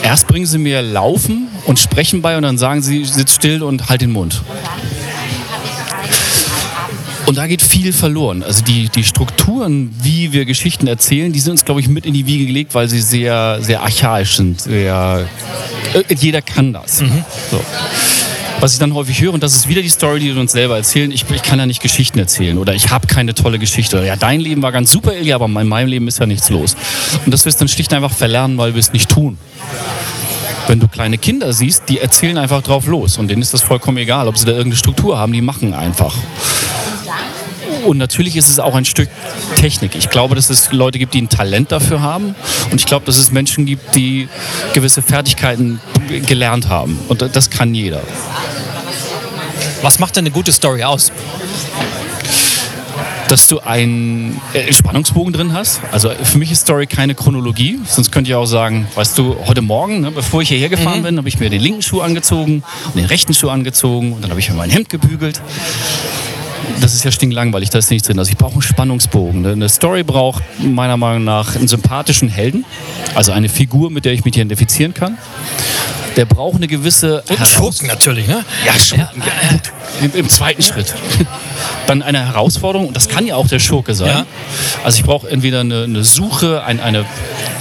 erst bringen sie mir Laufen und sprechen bei und dann sagen sie, sitz still und halt den Mund. Und da geht viel verloren. Also die, die Strukturen, wie wir Geschichten erzählen, die sind uns, glaube ich, mit in die Wiege gelegt, weil sie sehr, sehr archaisch sind. Sehr, äh, jeder kann das. Mhm. So. Was ich dann häufig höre, und das ist wieder die Story, die wir uns selber erzählen, ich, ich kann ja nicht Geschichten erzählen oder ich habe keine tolle Geschichte. Oder ja, dein Leben war ganz super, Ilja, aber in meinem Leben ist ja nichts los. Und das wirst du dann schlicht einfach verlernen, weil wir es nicht tun wenn du kleine Kinder siehst, die erzählen einfach drauf los und denen ist das vollkommen egal, ob sie da irgendeine Struktur haben, die machen einfach. Und natürlich ist es auch ein Stück Technik. Ich glaube, dass es Leute gibt, die ein Talent dafür haben. Und ich glaube, dass es Menschen gibt, die gewisse Fertigkeiten gelernt haben. Und das kann jeder. Was macht denn eine gute Story aus? dass du einen äh, Spannungsbogen drin hast. Also für mich ist Story keine Chronologie, sonst könnte ich auch sagen, weißt du, heute Morgen, ne, bevor ich hierher gefahren mhm. bin, habe ich mir den linken Schuh angezogen und den rechten Schuh angezogen und dann habe ich mir mein Hemd gebügelt das ist ja stinklangweilig, da ist nichts drin. Also ich brauche einen Spannungsbogen. Eine Story braucht meiner Meinung nach einen sympathischen Helden, also eine Figur, mit der ich mich identifizieren kann. Der braucht eine gewisse Und Schurken natürlich, ne? Ja, Schurken, ja, ja, Im, Im, zweiten. Schritt. (laughs) Dann eine Herausforderung, und das kann ja auch der Schurke sein. Also ich brauche entweder eine, eine Suche, ein, eine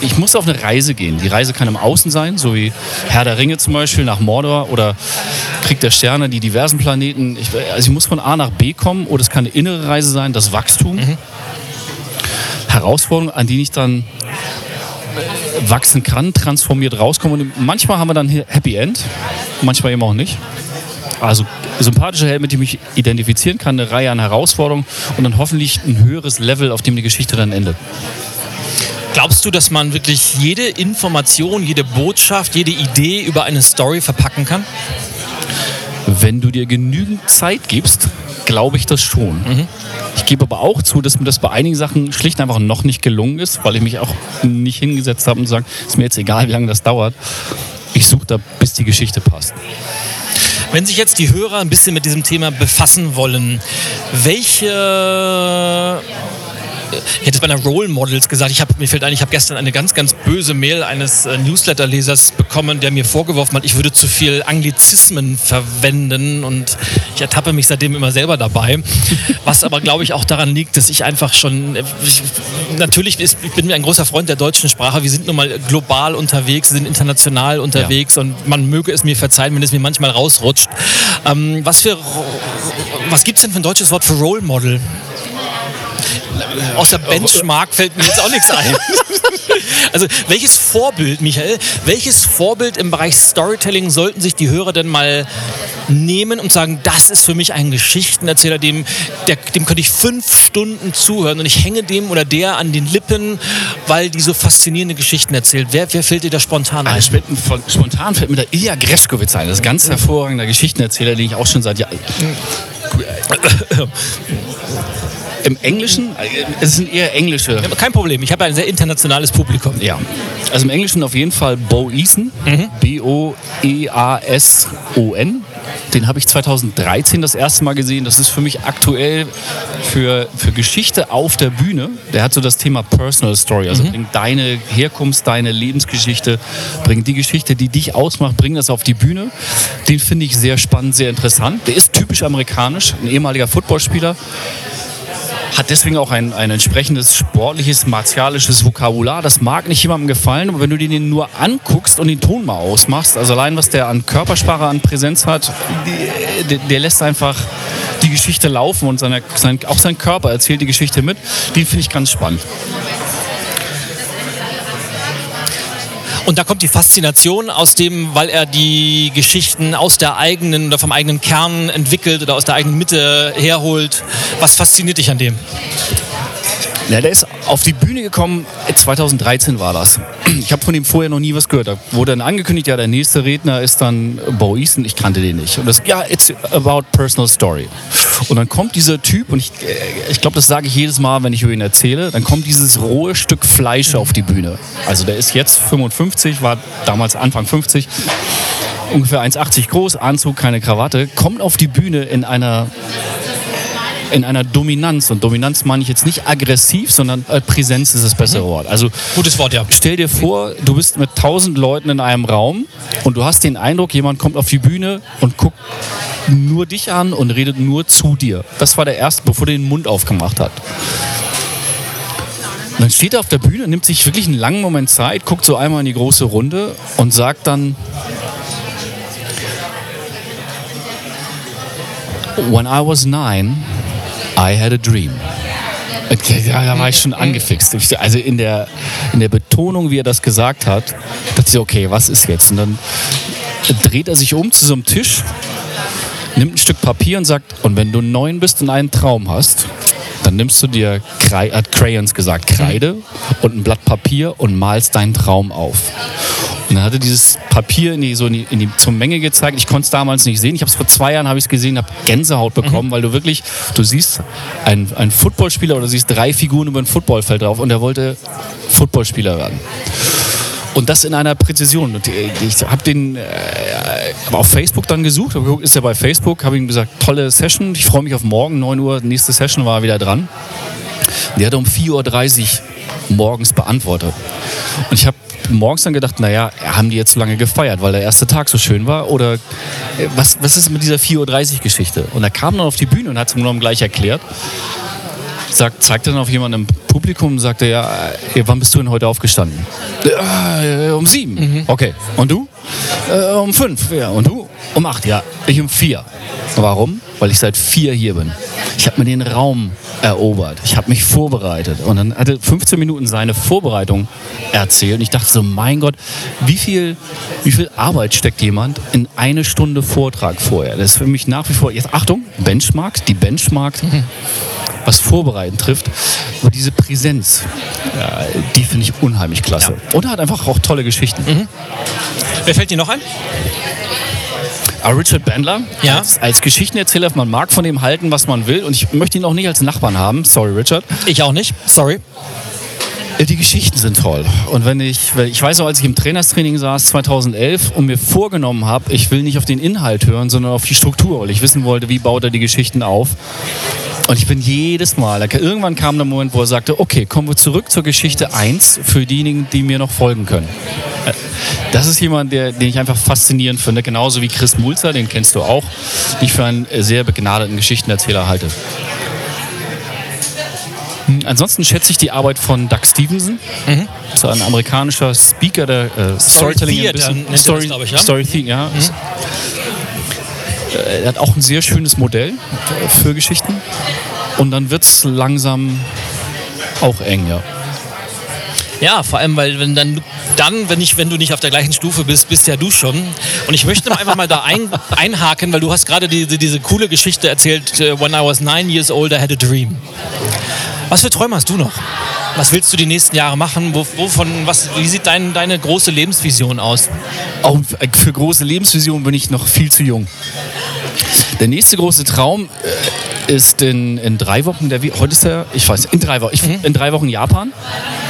ich muss auf eine Reise gehen. Die Reise kann im Außen sein, so wie Herr der Ringe zum Beispiel nach Mordor oder Krieg der Sterne, die diversen Planeten. Ich, also ich muss von A nach B kommen oder es kann eine innere Reise sein, das Wachstum. Mhm. Herausforderungen, an die ich dann wachsen kann, transformiert rauskomme. Und manchmal haben wir dann Happy End, manchmal eben auch nicht. Also sympathische Helden, mit denen ich mich identifizieren kann, eine Reihe an Herausforderungen und dann hoffentlich ein höheres Level, auf dem die Geschichte dann endet. Glaubst du, dass man wirklich jede Information, jede Botschaft, jede Idee über eine Story verpacken kann? Wenn du dir genügend Zeit gibst, glaube ich das schon. Mhm. Ich gebe aber auch zu, dass mir das bei einigen Sachen schlicht einfach noch nicht gelungen ist, weil ich mich auch nicht hingesetzt habe und sage, ist mir jetzt egal, wie lange das dauert. Ich suche da, bis die Geschichte passt. Wenn sich jetzt die Hörer ein bisschen mit diesem Thema befassen wollen, welche ich hätte es bei einer Role Models gesagt. Ich habe mir fällt ein, ich habe gestern eine ganz, ganz böse Mail eines äh, Newsletter-Lesers bekommen, der mir vorgeworfen hat, ich würde zu viel Anglizismen verwenden und ich ertappe mich seitdem immer selber dabei. Was aber, glaube ich, auch daran liegt, dass ich einfach schon, äh, ich, natürlich ist, ich bin mir ein großer Freund der deutschen Sprache. Wir sind nun mal global unterwegs, sind international unterwegs ja. und man möge es mir verzeihen, wenn es mir manchmal rausrutscht. Ähm, was für, was gibt es denn für ein deutsches Wort für Role Model? Außer Benchmark fällt mir jetzt auch nichts ein. (laughs) Also welches Vorbild, Michael, welches Vorbild im Bereich Storytelling sollten sich die Hörer denn mal nehmen und sagen, das ist für mich ein Geschichtenerzähler, dem, der, dem könnte ich fünf Stunden zuhören und ich hänge dem oder der an den Lippen, weil die so faszinierende Geschichten erzählt. Wer, wer fällt dir da spontan ein? Also, spontan fällt mir da Ilya Greschkowitz ein. Das ist ein ganz hervorragender Geschichtenerzähler, den ich auch schon seit Jahren... Im Englischen, es sind eher englische. Ja, kein Problem, ich habe ein sehr internationales Publikum. Ja. Also im Englischen auf jeden Fall Bo Eason, mhm. B-O-E-A-S-O-N. Den habe ich 2013 das erste Mal gesehen. Das ist für mich aktuell für, für Geschichte auf der Bühne. Der hat so das Thema Personal Story. Also mhm. bring deine Herkunft, deine Lebensgeschichte, bring die Geschichte, die dich ausmacht, bring das auf die Bühne. Den finde ich sehr spannend, sehr interessant. Der ist typisch amerikanisch, ein ehemaliger Footballspieler hat deswegen auch ein, ein entsprechendes sportliches, martialisches Vokabular. Das mag nicht jemandem gefallen, aber wenn du den nur anguckst und den Ton mal ausmachst, also allein was der an Körpersprache, an Präsenz hat, der, der lässt einfach die Geschichte laufen und seine, sein, auch sein Körper erzählt die Geschichte mit. Den finde ich ganz spannend. Und da kommt die Faszination aus dem, weil er die Geschichten aus der eigenen oder vom eigenen Kern entwickelt oder aus der eigenen Mitte herholt. Was fasziniert dich an dem? Ja, der ist auf die Bühne gekommen, 2013 war das. Ich habe von ihm vorher noch nie was gehört. Da wurde dann angekündigt, ja, der nächste Redner ist dann Bo Easton. Ich kannte den nicht. Und das, ja, it's about personal story. Und dann kommt dieser Typ, und ich, äh, ich glaube, das sage ich jedes Mal, wenn ich über ihn erzähle, dann kommt dieses rohe Stück Fleisch auf die Bühne. Also der ist jetzt 55, war damals Anfang 50 ungefähr 1,80 groß, Anzug, keine Krawatte, kommt auf die Bühne in einer in einer Dominanz. Und Dominanz meine ich jetzt nicht aggressiv, sondern äh, Präsenz ist das bessere mhm. Wort. Also gutes Wort, ja. Stell dir vor, du bist mit tausend Leuten in einem Raum und du hast den Eindruck, jemand kommt auf die Bühne und guckt nur dich an und redet nur zu dir. Das war der erste, bevor er den Mund aufgemacht hat. Und dann steht er auf der Bühne, nimmt sich wirklich einen langen Moment Zeit, guckt so einmal in die große Runde und sagt dann, When I was nine, I had a dream. Ja, da war ich schon angefixt. Also in der, in der Betonung, wie er das gesagt hat, dachte ich, okay, was ist jetzt? Und dann dreht er sich um zu so einem Tisch, nimmt ein Stück Papier und sagt, und wenn du neun bist und einen Traum hast, dann nimmst du dir, hat Crayons gesagt, Kreide und ein Blatt Papier und malst deinen Traum auf. Und dann hat er dieses Papier in die, so in die, in die, zur Menge gezeigt. Ich konnte es damals nicht sehen. Ich habe es vor zwei Jahren habe ich es gesehen, habe Gänsehaut bekommen, mhm. weil du wirklich, du siehst einen, einen Footballspieler oder du siehst drei Figuren über ein Footballfeld drauf und er wollte Footballspieler werden. Und das in einer Präzision. Und ich habe den äh, auf Facebook dann gesucht, habe geguckt, ist er bei Facebook, habe ihm gesagt, tolle Session, ich freue mich auf morgen, 9 Uhr, nächste Session war er wieder dran. Der hat um 4.30 Uhr morgens beantwortet. Und ich habe morgens dann gedacht, naja, haben die jetzt so lange gefeiert, weil der erste Tag so schön war? Oder äh, was, was ist mit dieser 4.30 Uhr Geschichte? Und er kam dann auf die Bühne und hat es mir gleich erklärt. Sagt, zeigt dann auf jemanden im Publikum und sagte, ja, äh, wann bist du denn heute aufgestanden? Äh, um sieben. Mhm. Okay. Und du? Äh, um fünf. Ja. Und du? Um acht, ja. Ich um vier. Warum? Weil ich seit vier hier bin. Ich habe mir den Raum erobert. Ich habe mich vorbereitet. Und dann hatte 15 Minuten seine Vorbereitung erzählt. Und ich dachte so, mein Gott, wie viel, wie viel Arbeit steckt jemand in eine Stunde Vortrag vorher? Das ist für mich nach wie vor, jetzt Achtung, Benchmark, die Benchmark, (laughs) was Vorbereiten trifft. Aber diese Präsenz, ja, die finde ich unheimlich klasse. Und er hat einfach auch tolle Geschichten. Wer fällt dir noch ein? Aber Richard Bandler Ja. als, als Geschichtenerzähler, man mag von dem halten, was man will. Und ich möchte ihn auch nicht als Nachbarn haben. Sorry, Richard. Ich auch nicht. Sorry. Äh, Die Geschichten sind toll. Und wenn ich, ich weiß auch, als ich im Trainerstraining saß 2011 und mir vorgenommen habe, ich will nicht auf den Inhalt hören, sondern auf die Struktur, weil ich wissen wollte, wie baut er die Geschichten auf. Und ich bin jedes Mal, irgendwann kam der Moment, wo er sagte, okay, kommen wir zurück zur Geschichte 1 für diejenigen, die mir noch folgen können. Äh, Das ist jemand, der, den ich einfach faszinierend finde, genauso wie Chris Mulzer, den kennst du auch, den ich für einen äh, sehr begnadeten Geschichtenerzähler halte. Hm, Ansonsten schätze ich die Arbeit von Doug Stevenson. So ein amerikanischer Speaker, der äh, Storytelling ein Theater bisschen- er das, Story, ich, ja? Story ja. Äh, Er hat auch ein sehr schönes Modell äh, für Geschichten. Und dann wird es langsam auch eng, ja. Ja, vor allem, weil wenn dann, dann wenn, ich, wenn du nicht auf der gleichen Stufe bist, bist ja du schon. Und ich möchte einfach mal da ein, (laughs) einhaken, weil du hast gerade diese, diese coole Geschichte erzählt, äh, When I was nine years old, I had a dream. Was für Träume hast du noch? Was willst du die nächsten Jahre machen? Wo, wovon, was, wie sieht dein, deine große Lebensvision aus? Auch für große Lebensvisionen bin ich noch viel zu jung. Der nächste große Traum äh, ist in, in drei Wochen, der, heute ist der, ich weiß, in drei Wochen, ich, in drei Wochen Japan.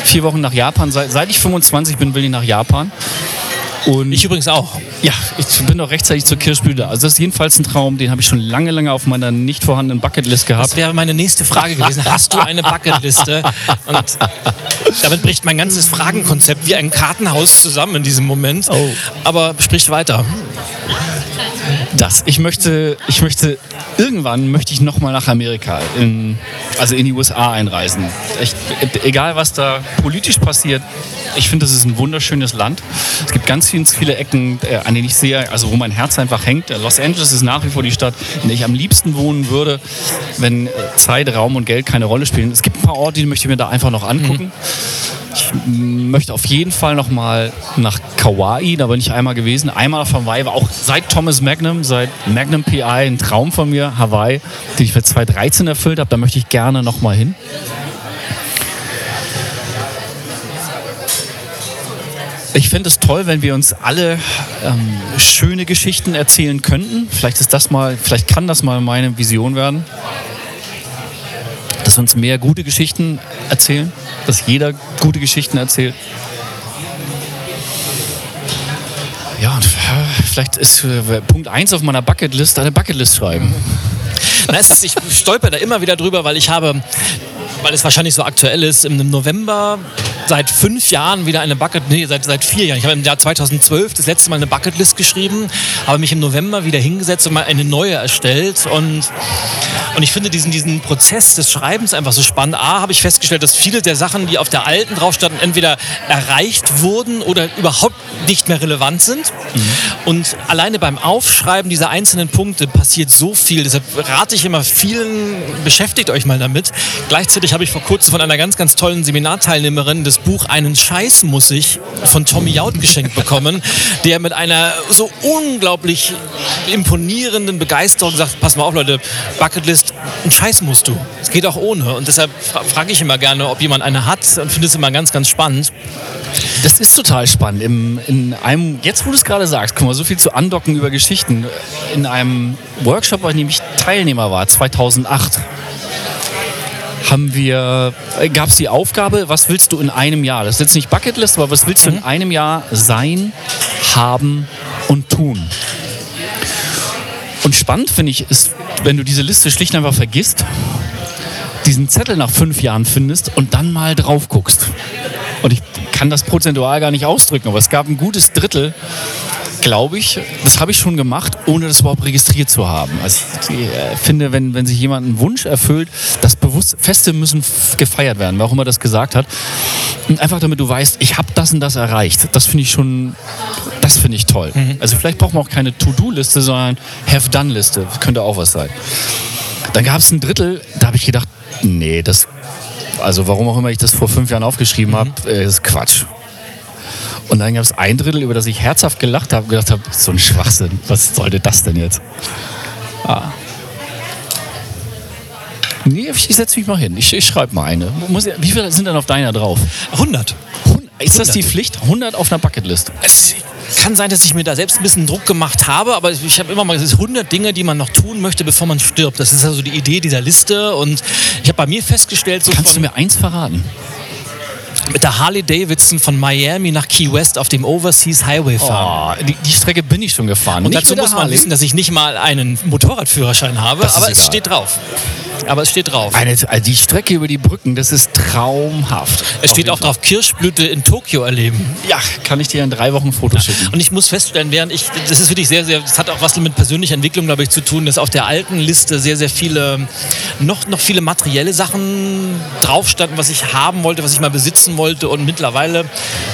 Vier Wochen nach Japan. Seit, seit ich 25 bin, will ich nach Japan. Und Ich übrigens auch. ja, ich bin noch rechtzeitig zur Kirschblüte. Also das ist jedenfalls ein Traum, den habe ich schon lange, lange auf meiner nicht vorhandenen Bucketlist gehabt. Das wäre meine nächste Frage gewesen. Hast du eine Bucketliste? Und damit bricht mein ganzes Fragenkonzept wie ein Kartenhaus zusammen in diesem Moment. Oh. Aber sprich weiter. Das. Ich möchte, ich möchte, irgendwann möchte ich nochmal nach Amerika, in, also in die USA einreisen. Ich, egal, was da politisch passiert, ich finde, das ist ein wunderschönes Land. Es gibt ganz, viele Ecken, äh, an denen ich sehe, also wo mein Herz einfach hängt. Los Angeles ist nach wie vor die Stadt, in der ich am liebsten wohnen würde, wenn äh, Zeit, Raum und Geld keine Rolle spielen. Es gibt ein paar Orte, die möchte ich mir da einfach noch angucken. Ich möchte auf jeden Fall noch mal nach Kauai, da bin ich einmal gewesen. Einmal auf Hawaii, war auch seit Thomas Magnum, seit Magnum PI ein Traum von mir, Hawaii, den ich für 2013 erfüllt habe. Da möchte ich gerne noch mal hin. Ich fände es toll, wenn wir uns alle ähm, schöne Geschichten erzählen könnten. Vielleicht ist das mal, vielleicht kann das mal meine Vision werden. Dass wir uns mehr gute Geschichten erzählen, dass jeder gute Geschichten erzählt. Ja, und äh, vielleicht ist äh, Punkt 1 auf meiner Bucketlist eine Bucketlist schreiben. Na, ist, ich stolper da immer wieder drüber, weil ich habe, weil es wahrscheinlich so aktuell ist, im November seit fünf Jahren wieder eine Bucket, nee, seit, seit vier Jahren. Ich habe im Jahr 2012 das letzte Mal eine Bucketlist geschrieben, habe mich im November wieder hingesetzt und mal eine neue erstellt und und ich finde diesen, diesen Prozess des Schreibens einfach so spannend. A, habe ich festgestellt, dass viele der Sachen, die auf der alten drauf standen, entweder erreicht wurden oder überhaupt nicht mehr relevant sind. Und alleine beim Aufschreiben dieser einzelnen Punkte passiert so viel. Deshalb rate ich immer vielen, beschäftigt euch mal damit. Gleichzeitig habe ich vor kurzem von einer ganz, ganz tollen Seminarteilnehmerin das Buch Einen Scheiß muss ich von Tommy Jaud geschenkt bekommen, (laughs) der mit einer so unglaublich imponierenden Begeisterung sagt, pass mal auf Leute, Bucketlist, einen Scheiß musst du. Es geht auch ohne. Und deshalb fra frage ich immer gerne, ob jemand eine hat und finde es immer ganz, ganz spannend. Das ist total spannend. Im, in einem, jetzt wo du es gerade sagst, guck mal, so viel zu andocken über Geschichten. In einem Workshop, bei dem ich Teilnehmer war, 2008, haben wir, gab es die Aufgabe, was willst du in einem Jahr? Das ist jetzt nicht Bucketlist, aber was willst du in einem Jahr sein, haben und tun? Und spannend finde ich, ist, wenn du diese Liste schlicht und einfach vergisst, diesen Zettel nach fünf Jahren findest und dann mal drauf guckst. Und ich kann das prozentual gar nicht ausdrücken, aber es gab ein gutes Drittel, glaube ich, das habe ich schon gemacht, ohne das überhaupt registriert zu haben. Also ich äh, finde, wenn, wenn sich jemand einen Wunsch erfüllt, das bewusst, Feste müssen gefeiert werden, wer auch immer das gesagt hat. Und einfach damit du weißt, ich habe das und das erreicht. Das finde ich schon, das finde ich toll. Mhm. Also vielleicht braucht man auch keine To-Do-Liste, sondern Have-Done-Liste. Könnte auch was sein. Dann gab es ein Drittel, da habe ich gedacht, nee, das, also warum auch immer ich das vor fünf Jahren aufgeschrieben mhm. habe, äh, ist Quatsch. Und dann gab es ein Drittel, über das ich herzhaft gelacht habe und gedacht habe, so ein Schwachsinn, was sollte das denn jetzt? Ah. Nee, ich setze mich mal hin. Ich, ich schreibe mal eine. Muss, wie viele sind denn auf deiner drauf? 100. 100. Ist das die Pflicht? 100 auf einer Bucketlist? Es kann sein, dass ich mir da selbst ein bisschen Druck gemacht habe, aber ich habe immer mal gesagt, es sind 100 Dinge, die man noch tun möchte, bevor man stirbt. Das ist also die Idee dieser Liste und ich habe bei mir festgestellt... So Kannst du mir eins verraten? Mit der Harley Davidson von Miami nach Key West auf dem Overseas Highway fahren. Oh, die, die, Strecke bin ich schon gefahren. Und dazu muss man Harley. wissen, dass ich nicht mal einen Motorradführerschein habe, aber es steht drauf. Aber es steht drauf. Eine, also die Strecke über die Brücken, das ist traumhaft. Es steht auch Fall. drauf, Kirschblüte in Tokio erleben. Ja, kann ich dir in drei Wochen Fotos ja. schicken. Und ich muss feststellen, während ich, das ist wirklich sehr, sehr, das hat auch was mit persönlicher Entwicklung, glaube ich, zu tun, dass auf der alten Liste sehr, sehr viele, noch, noch viele materielle Sachen drauf standen, was ich haben wollte, was ich mal besitzen wollte und mittlerweile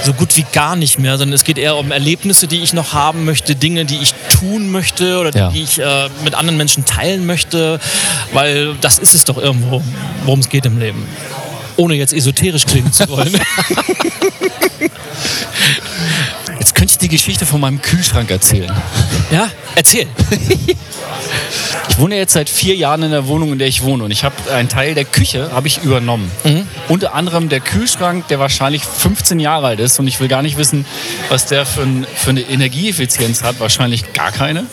so gut wie gar nicht mehr, sondern es geht eher um Erlebnisse, die ich noch haben möchte, Dinge, die ich tun möchte oder ja. die ich äh, mit anderen Menschen teilen möchte, weil das ist es doch irgendwo, worum es geht im Leben. Ohne jetzt esoterisch klingen zu wollen. (laughs) Jetzt könnte ich die Geschichte von meinem Kühlschrank erzählen. Ja, erzähl. (laughs) Ich wohne jetzt seit vier Jahren in der Wohnung, in der ich wohne. Und ich habe einen Teil der Küche habe ich übernommen. Mhm. Unter anderem der Kühlschrank, der wahrscheinlich 15 Jahre alt ist. Und ich will gar nicht wissen, was der für, ein, für eine Energieeffizienz hat. Wahrscheinlich gar keine.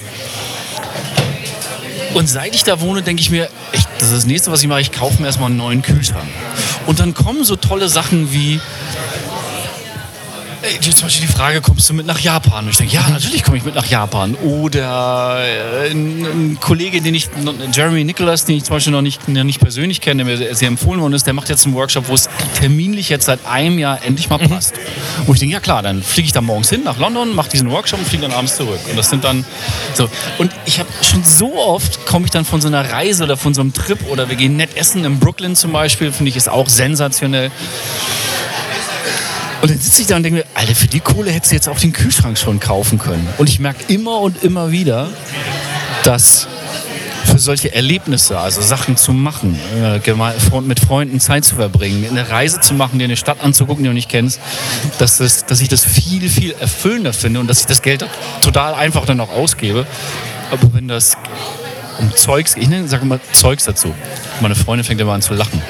Und seit ich da wohne, denke ich mir, echt, das ist das nächste, was ich mache, ich kaufe mir erstmal einen neuen Kühlschrank. Und dann kommen so tolle Sachen wie zum Beispiel die Frage, kommst du mit nach Japan? Und ich denke, ja, natürlich komme ich mit nach Japan. Oder äh, ein, ein, Kollege, den ich, Jeremy Nicholas, den ich zum Beispiel noch nicht, nicht persönlich kenne, der mir sehr empfohlen worden ist, der macht jetzt einen Workshop, wo es terminlich jetzt seit einem Jahr endlich mal mhm. passt. Mhm. Wo ich denke, ja klar, dann fliege ich da morgens hin nach London, mache diesen Workshop und fliege dann abends zurück. Und das sind dann so. Und ich habe schon so oft, komme ich dann von so einer Reise oder von so einem Trip oder wir gehen nett essen in Brooklyn zum Beispiel, finde ich ist auch sensationell. Und dann sitze ich da und denke mir, Alter, für die Kohle hättest du jetzt auch den Kühlschrank schon kaufen können. Und ich merke immer und immer wieder, dass für solche Erlebnisse, also Sachen zu machen, äh, mit Freunden Zeit zu verbringen, eine Reise zu machen, dir eine Stadt anzugucken, die du nicht kennst, dass, das, dass ich das viel, viel erfüllender finde und dass ich das Geld total einfach dann auch ausgebe. Aber wenn das um Zeugs, ich sage immer Zeugs dazu. Meine Freundin fängt immer an zu lachen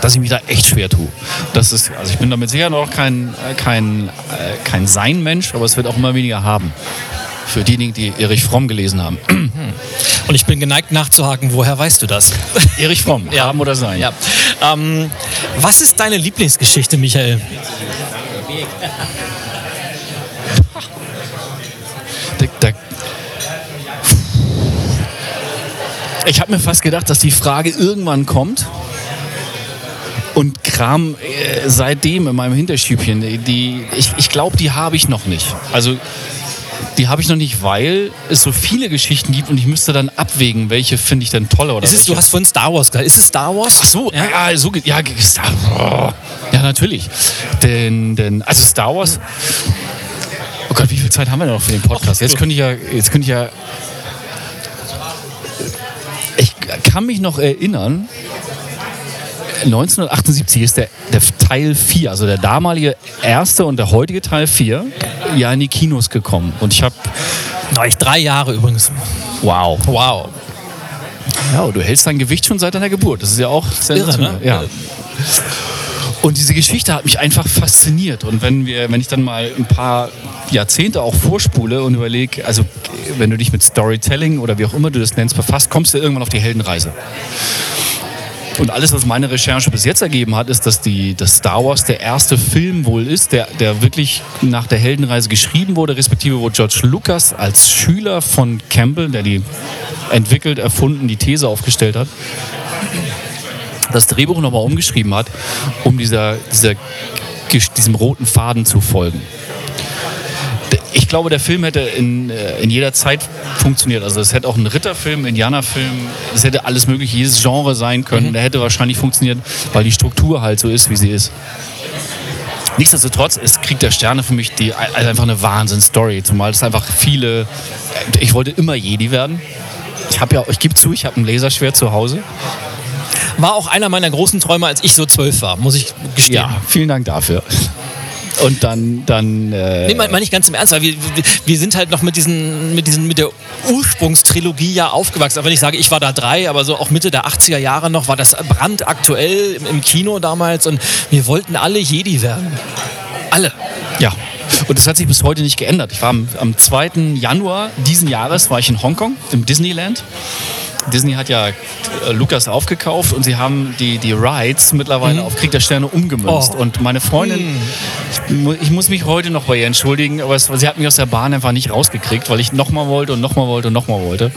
dass ich mich da echt schwer tue. Das ist, also ich bin damit sicher noch kein, kein, äh, kein Sein-Mensch, aber es wird auch immer weniger haben. Für diejenigen, die Erich Fromm gelesen haben. (clears throat) Und ich bin geneigt nachzuhaken, woher weißt du das? (laughs) Erich Fromm, ja. haben oder sein. Ja. Ähm, was ist deine Lieblingsgeschichte, Michael? Ich habe mir fast gedacht, dass die Frage irgendwann kommt und Kram äh, seitdem in meinem Hinterstübchen. Die, ich ich glaube, die habe ich noch nicht. Also die habe ich noch nicht, weil es so viele Geschichten gibt und ich müsste dann abwägen, welche finde ich denn toller oder ist, Du hast von Star Wars gesagt. Ist es Star Wars? Ach so, ja, ja so ja, Star Wars. Ja, natürlich. Denn, denn, also Star Wars. Oh Gott, wie viel Zeit haben wir noch für den Podcast? Jetzt könnte ich ja, jetzt könnte ich ja. Ich kann mich noch erinnern, 1978 ist der, der Teil 4, also der damalige erste und der heutige Teil 4, ja in die Kinos gekommen. Und ich habe. Na, ich drei Jahre übrigens. Wow. Wow. Ja, du hältst dein Gewicht schon seit deiner Geburt. Das ist ja auch sehr irre, ne? Ja. Und diese Geschichte hat mich einfach fasziniert. Und wenn, wir, wenn ich dann mal ein paar Jahrzehnte auch vorspule und überlege, also wenn du dich mit Storytelling oder wie auch immer du das nennst befasst, kommst du irgendwann auf die Heldenreise. Und alles, was meine Recherche bis jetzt ergeben hat, ist, dass die, dass Star Wars der erste Film wohl ist, der, der wirklich nach der Heldenreise geschrieben wurde, respektive wo George Lucas als Schüler von Campbell, der die entwickelt, erfunden, die These aufgestellt hat, das Drehbuch nochmal umgeschrieben hat, um dieser, dieser, diesem roten Faden zu folgen ich glaube, der Film hätte in, äh, in jeder Zeit funktioniert. Also es hätte auch ein Ritterfilm, Indianerfilm, es hätte alles mögliche, jedes Genre sein können. Mhm. Der hätte wahrscheinlich funktioniert, weil die Struktur halt so ist, wie sie ist. Nichtsdestotrotz ist Krieg der Sterne für mich die, also einfach eine Wahnsinn-Story. Zumal es einfach viele. Ich wollte immer Jedi werden. Ich habe ja, ich gebe zu, ich habe ein Laserschwert zu Hause. War auch einer meiner großen Träume, als ich so zwölf war, muss ich gestehen. Ja, vielen Dank dafür. Und dann. dann äh nee, meine ich ganz im Ernst, weil wir, wir sind halt noch mit, diesen, mit, diesen, mit der Ursprungstrilogie ja aufgewachsen. Aber wenn ich sage, ich war da drei, aber so auch Mitte der 80er Jahre noch, war das brandaktuell im, im Kino damals und wir wollten alle Jedi werden. Alle. Ja. Und das hat sich bis heute nicht geändert. Ich war am, am 2. Januar diesen Jahres war ich in Hongkong, im Disneyland. Disney hat ja äh, Lukas aufgekauft und sie haben die, die Rides mittlerweile mhm. auf Krieg der Sterne umgemünzt. Oh. Und meine Freundin, mhm. ich, ich, muss mich heute noch bei ihr entschuldigen, aber es, sie hat mich aus der Bahn einfach nicht rausgekriegt, weil ich nochmal wollte und nochmal wollte und nochmal wollte.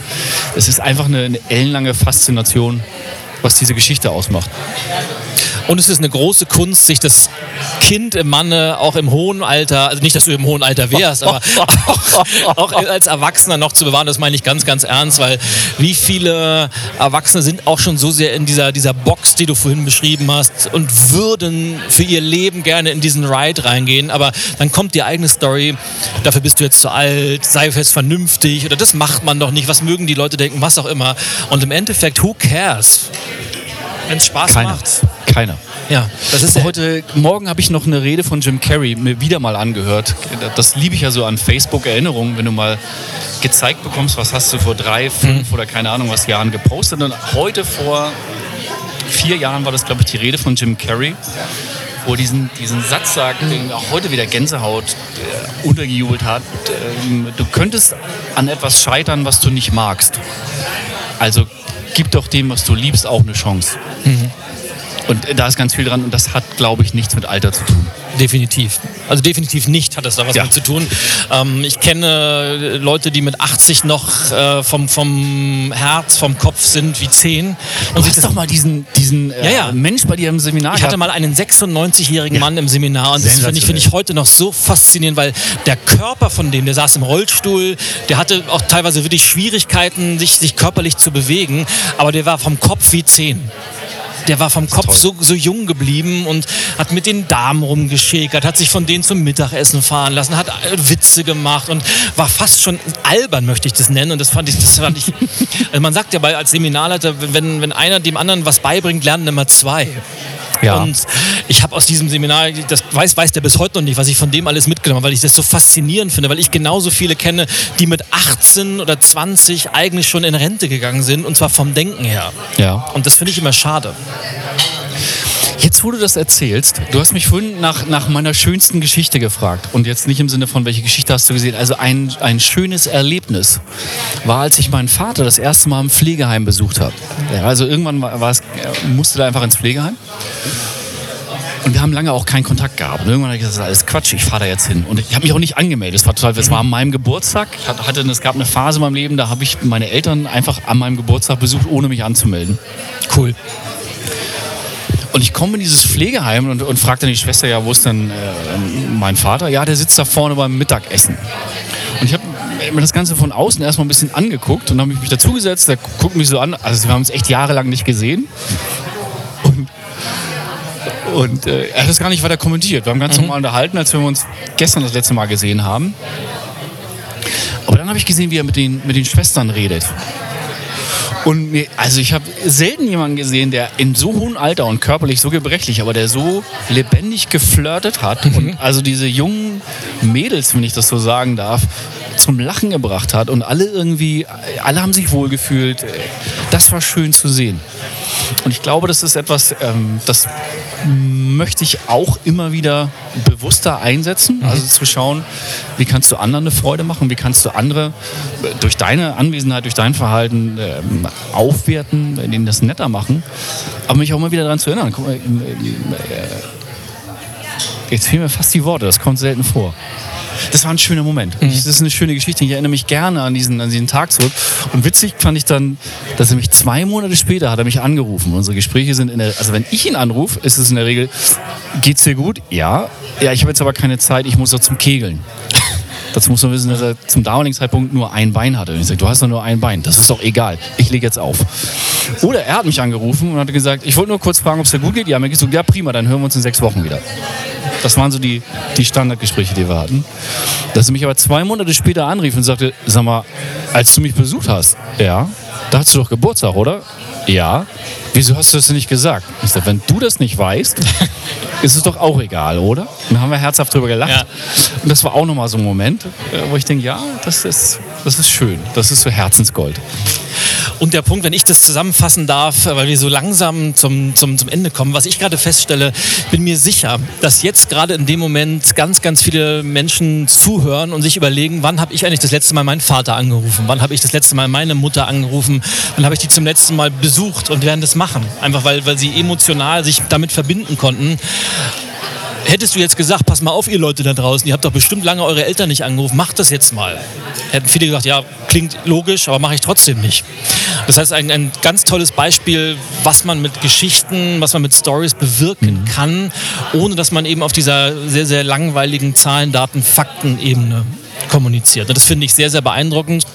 Es ist einfach eine, eine ellenlange Faszination, was diese Geschichte ausmacht. Und es ist eine große Kunst, sich das Kind im Manne auch im hohen Alter, also nicht, dass du im hohen Alter wärst, aber auch, (laughs) auch als Erwachsener noch zu bewahren, das meine ich ganz, ganz ernst, weil wie viele Erwachsene sind auch schon so sehr in dieser, dieser Box, die du vorhin beschrieben hast und würden für ihr Leben gerne in diesen Ride reingehen, aber dann kommt die eigene Story, dafür bist du jetzt zu alt, sei fest vernünftig oder das macht man doch nicht, was mögen die Leute denken, was auch immer. Und im Endeffekt, who cares? Wenn es Spaß Keiner. macht. Keiner. Ja, das ist heute. Morgen habe ich noch eine Rede von Jim Carrey mir wieder mal angehört. Das liebe ich ja so an Facebook-Erinnerungen, wenn du mal gezeigt bekommst, was hast du vor drei, fünf mhm. oder keine Ahnung was Jahren gepostet. Und heute vor vier Jahren war das, glaube ich, die Rede von Jim Carrey wo diesen, diesen Satz sagt, den auch heute wieder Gänsehaut äh, untergejubelt hat. Ähm, du könntest an etwas scheitern, was du nicht magst. Also gib doch dem, was du liebst, auch eine Chance. Mhm. Und da ist ganz viel dran und das hat, glaube ich, nichts mit Alter zu tun. Definitiv. Also definitiv nicht hat das da was ja. mit zu tun. Ähm, ich kenne Leute, die mit 80 noch äh, vom, vom Herz, vom Kopf sind wie 10. Und du hast doch mal diesen, diesen äh, ja, ja. Mensch bei dir im Seminar. Ich hatte mal einen 96-jährigen Mann im Seminar und das finde ich, find ich heute noch so faszinierend, weil der Körper von dem, der saß im Rollstuhl, der hatte auch teilweise wirklich Schwierigkeiten, sich, sich körperlich zu bewegen, aber der war vom Kopf wie 10 der war vom Kopf so, so jung geblieben und hat mit den Damen rumgeschäkert, hat sich von denen zum Mittagessen fahren lassen, hat äh, Witze gemacht und war fast schon albern, möchte ich das nennen. Und das fand ich, das fand ich. (laughs) Also man sagt ja bei, als Seminarleiter, wenn, wenn einer dem anderen was beibringt, lernen immer zwei. Ja. Und ich habe aus diesem Seminar, das weiß, weiß der bis heute noch nicht, was ich von dem alles mitgenommen habe, weil ich das so faszinierend finde, weil ich genauso viele kenne, die mit 18 oder 20 eigentlich schon in Rente gegangen sind und zwar vom Denken her. Ja. Und das finde ich immer schade. Jetzt, wo du das erzählst, du hast mich vorhin nach, nach meiner schönsten Geschichte gefragt. Und jetzt nicht im Sinne von, welche Geschichte hast du gesehen. Also ein, ein schönes Erlebnis war, als ich meinen Vater das erste Mal im Pflegeheim besucht habe. Ja, also irgendwann war, war es, musste er einfach ins Pflegeheim. Und wir haben lange auch keinen Kontakt gehabt. Und irgendwann habe ich gesagt, das ist alles Quatsch, ich fahre da jetzt hin. Und ich habe mich auch nicht angemeldet. Es war total, es war an meinem Geburtstag. Ich hatte, es gab eine Phase in meinem Leben, da habe ich meine Eltern einfach an meinem Geburtstag besucht, ohne mich anzumelden. Cool. Und ich komme in dieses Pflegeheim und, und frage dann die Schwester, ja, wo ist denn äh, mein Vater? Ja, der sitzt da vorne beim Mittagessen. Und ich habe mir das Ganze von außen erstmal ein bisschen angeguckt und habe mich dazugesetzt. Der guckt mich so an. Also wir haben uns echt jahrelang nicht gesehen. Und, und äh, er hat das gar nicht weiter kommentiert. Wir haben ganz mhm. normal unterhalten, als wir uns gestern das letzte Mal gesehen haben. Aber dann habe ich gesehen, wie er mit den, mit den Schwestern redet. Und mir, also ich habe selten jemanden gesehen, der in so hohem Alter und körperlich so gebrechlich, aber der so lebendig geflirtet hat mhm. und also diese jungen Mädels, wenn ich das so sagen darf, zum Lachen gebracht hat und alle irgendwie, alle haben sich wohlgefühlt. Das war schön zu sehen. Und ich glaube, das ist etwas, ähm, das möchte ich auch immer wieder bewusster einsetzen. Mhm. Also zu schauen, wie kannst du anderen eine Freude machen, wie kannst du andere äh, durch deine Anwesenheit, durch dein Verhalten ähm, aufwerten, denen das netter machen. Aber mich auch immer wieder daran zu erinnern. Mal, äh, jetzt fehlen mir fast die Worte, das kommt selten vor das war ein schöner Moment. Mhm. Das ist eine schöne Geschichte. Ich erinnere mich gerne an diesen, an diesen Tag zurück. Und witzig fand ich dann, dass er mich zwei Monate später hat er mich angerufen. Unsere Gespräche sind in der, also wenn ich ihn anrufe, ist es in der Regel, geht's dir gut? Ja. Ja, ich habe jetzt aber keine Zeit, ich muss doch zum Kegeln. (laughs) Dazu muss man wissen, dass er zum damaligen Zeitpunkt nur ein Bein hatte. Und ich sage, du hast doch nur ein Bein. Das ist doch egal. Ich lege jetzt auf. Oder er hat mich angerufen und hat gesagt, ich wollte nur kurz fragen, ob es dir gut geht. Ja, mir geht's so, ja prima, dann hören wir uns in sechs Wochen wieder. Das waren so die, die Standardgespräche, die wir hatten. Dass er mich aber zwei Monate später anrief und sagte, sag mal, als du mich besucht hast, ja, da hast du doch Geburtstag, oder? Ja. Wieso hast du das nicht gesagt? Ich sage, wenn du das nicht weißt, (laughs) ist es doch auch egal, oder? Und dann haben wir herzhaft drüber gelacht. Ja. Und das war auch nochmal so ein Moment, äh, wo ich denke, ja, das ist, das ist schön. Das ist so Herzensgold. Und der Punkt, wenn ich das zusammenfassen darf, weil wir so langsam zum, zum, zum Ende kommen, was ich gerade feststelle, bin mir sicher, dass jetzt gerade in dem Moment ganz, ganz viele Menschen zuhören und sich überlegen, wann habe ich eigentlich das letzte Mal meinen Vater angerufen? Wann habe ich das letzte Mal meine Mutter angerufen? Wann habe ich die zum letzten Mal besucht und werden das machen? Einfach weil, weil sie emotional sich damit verbinden konnten. Hättest du jetzt gesagt, pass mal auf, ihr Leute da draußen, ihr habt doch bestimmt lange eure Eltern nicht angerufen, macht das jetzt mal. Hätten viele gesagt, ja, klingt logisch, aber mache ich trotzdem nicht. Das heißt, ein, ein ganz tolles Beispiel, was man mit Geschichten, was man mit Stories bewirken kann, ohne dass man eben auf dieser sehr, sehr langweiligen Zahlen, Daten, Fakten-Ebene kommuniziert. Und das finde ich sehr, sehr beeindruckend.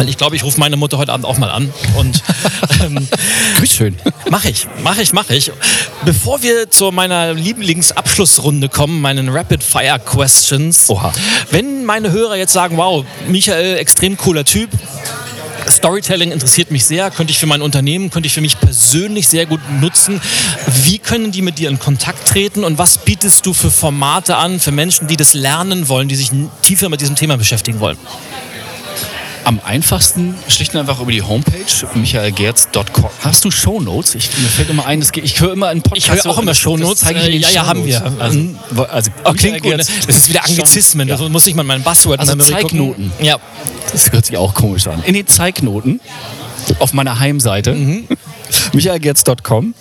Weil ich glaube, ich rufe meine Mutter heute Abend auch mal an. Und (laughs) ähm, Schön. Mache ich, mache ich, mache ich. Bevor wir zu meiner Lieblingsabschlussrunde kommen, meinen Rapid Fire Questions. Oha. Wenn meine Hörer jetzt sagen, wow, Michael, extrem cooler Typ. Storytelling interessiert mich sehr, könnte ich für mein Unternehmen, könnte ich für mich persönlich sehr gut nutzen. Wie können die mit dir in Kontakt treten und was bietest du für Formate an für Menschen, die das lernen wollen, die sich tiefer mit diesem Thema beschäftigen wollen? Am einfachsten schlicht und einfach über die Homepage michaelgerz.com. Hast du Shownotes? Ich, mir fällt immer ein, das geht, ich höre immer einen Podcast. Ich höre auch immer das- Shownotes. das zeige ich in den ja, ja, haben wir. Also, also Oh, klingt gut. Ne? Das ist wieder Anglizismen. Ja. Da muss ich mal mein Buzzword Also. Zeignoten. Ja. Das hört sich auch komisch an. In den Zeignoten auf meiner Heimseite Mhm. (laughs) michaelgerz.com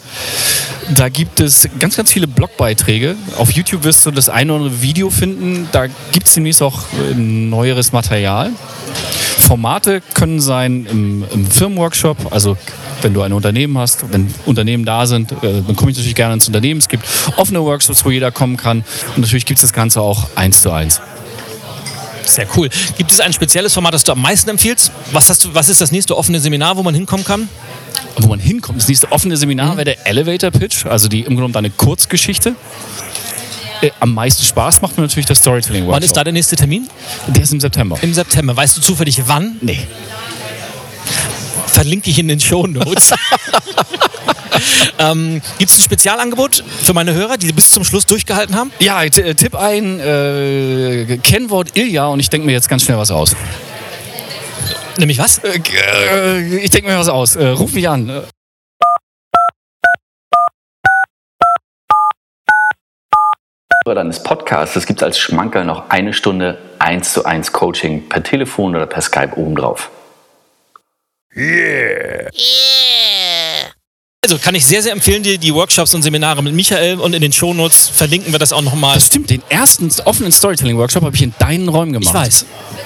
da gibt es ganz, ganz viele Blogbeiträge. Auf YouTube wirst du das eine oder andere Video finden. Da gibt es demnächst auch äh, neueres Material. Formate können sein im, im Firmenworkshop, also wenn du ein Unternehmen hast, wenn Unternehmen da sind, äh, dann komme ich natürlich gerne ins Unternehmen. Es gibt offene Workshops, wo jeder kommen kann. Und natürlich gibt es das Ganze auch eins zu eins. Sehr cool. Gibt es ein spezielles Format, das du am meisten empfiehlst? Was, hast du, was ist das nächste offene Seminar, wo man hinkommen kann? wo man hinkommt. Das nächste offene Seminar wäre der Elevator Pitch, also die im Grunde genommen eine Kurzgeschichte. Äh, am meisten Spaß macht mir natürlich der Storytelling Workshop. Wann ist da der nächste Termin? Der ist im September. Im September. Weißt du zufällig wann? Nee. Verlinke ich in den Show Notes. (laughs) ähm, Gibt es ein Spezialangebot für meine Hörer, die bis zum Schluss durchgehalten haben? Ja, äh, tipp ein äh, Kennwort Ilja und ich denke mir jetzt ganz schnell was aus. Nämlich was? Äh, äh, ich denke mir was aus. Äh, ruf mich an. Äh, deines Podcasts gibt es als Schmankerl noch eine Stunde 1 zu 1 Coaching per Telefon oder per Skype obendrauf. Also kann ich sehr, sehr empfehlen, dir die Workshops und Seminare mit Michael und in den Shownotes verlinken wir das auch nochmal. das stimmt, den ersten offenen Storytelling Workshop habe ich in deinen Räumen gemacht. Ich weiß.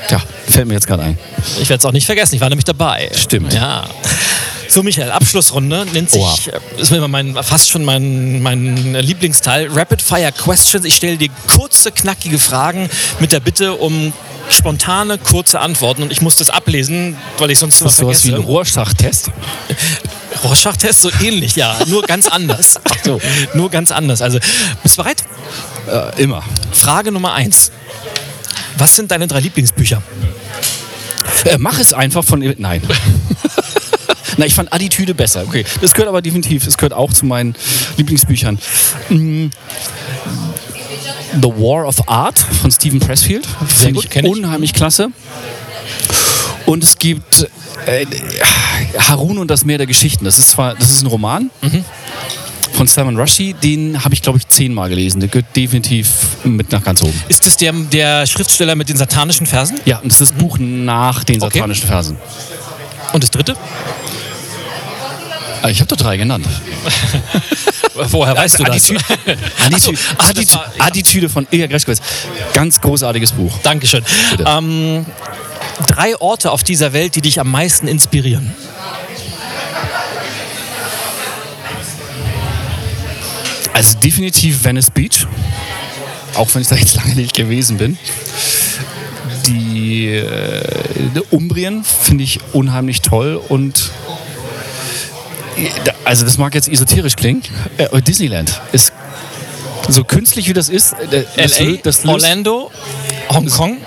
Ja, fällt mir jetzt gerade ein. Ich werde es auch nicht vergessen, ich war nämlich dabei. Stimmt. Ja. So, Michael, Abschlussrunde nennt sich, Oha. äh, ist mir immer mein, fast schon mein, mein Lieblingsteil, Rapid Fire Questions. Ich stelle dir kurze, knackige Fragen mit der Bitte um spontane, kurze Antworten und ich muss das ablesen, weil ich sonst was Das ist sowas wie ein vergesse. Rohrschachtest. (laughs) Rorschach-Test, so ähnlich, ja, nur ganz anders. (laughs) Ach so. Nur ganz anders. Also, bist du bereit? Äh, immer. Frage Nummer eins. Was sind deine drei Lieblingsbücher? Äh, mach es einfach von. Nein. (laughs) Na, ich fand Attitüde besser. Okay, das gehört aber definitiv. Es gehört auch zu meinen Lieblingsbüchern. Mm. The War of Art von Stephen Pressfield. Finde gut, ich ich. unheimlich klasse. Und es gibt äh, Harun und das Meer der Geschichten. Das ist zwar, das ist ein Roman von Salman Rushdie. Den habe ich, glaube ich, zehnmal gelesen. Der gehört definitiv mit nach ganz oben. Ist es der, der Schriftsteller mit den satanischen Versen? Ja, und das ist das Buch nach den Okay. satanischen Versen. Und das dritte? Ah, Ich habe doch drei genannt. (laughs) Woher weißt du das? (laughs) Attitüde, Attitüde, Attitüde, von Ilja Greschkowitz. Ganz großartiges Buch. Dankeschön. Ähm, drei Orte auf dieser Welt, die dich am meisten inspirieren. Also definitiv Venice Beach. Auch wenn ich da jetzt (laughs) lange nicht gewesen bin. die äh, Umbrien finde ich unheimlich toll und also das mag jetzt esoterisch klingen. Äh, Disneyland ist so künstlich wie das ist. Äh, das, LA, das Orlando, Hongkong.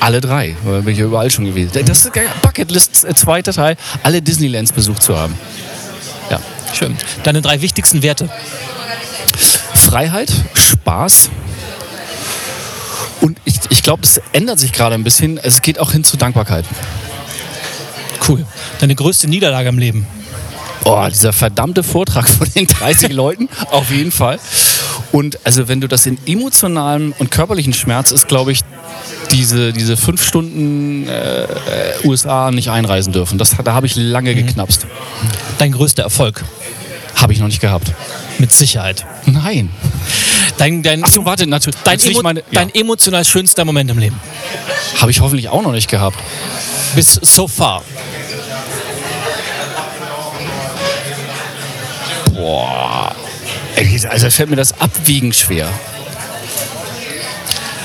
alle drei. Da bin ich ja überall schon gewesen. Das ist. Bucketlist, äh, zweiter Teil, alle Disneylands besucht zu haben. Ja. Schön. Deine drei wichtigsten Werte. Freiheit, Spaß. Und ich, ich glaube, es ändert sich gerade ein bisschen. Es geht auch hin zu Dankbarkeit. Cool. Deine größte Niederlage im Leben. Oh, dieser verdammte Vortrag (laughs) von den 30 Leuten, auf jeden Fall. Und also wenn du das in emotionalem und körperlichen Schmerz ist, glaube ich, diese, diese fünf Stunden äh, äh, USA nicht einreisen dürfen. Das, da habe ich lange geknapst. Dein größter Erfolg. Habe ich noch nicht gehabt. Mit Sicherheit. Nein. Dein, dein, Achso, warte, natürlich. dein, natürlich emo meine, dein emotional schönster Moment im Leben. ja, habe ich hoffentlich auch noch nicht gehabt. Bis so far. Boah. Also fällt mir das abwiegend schwer.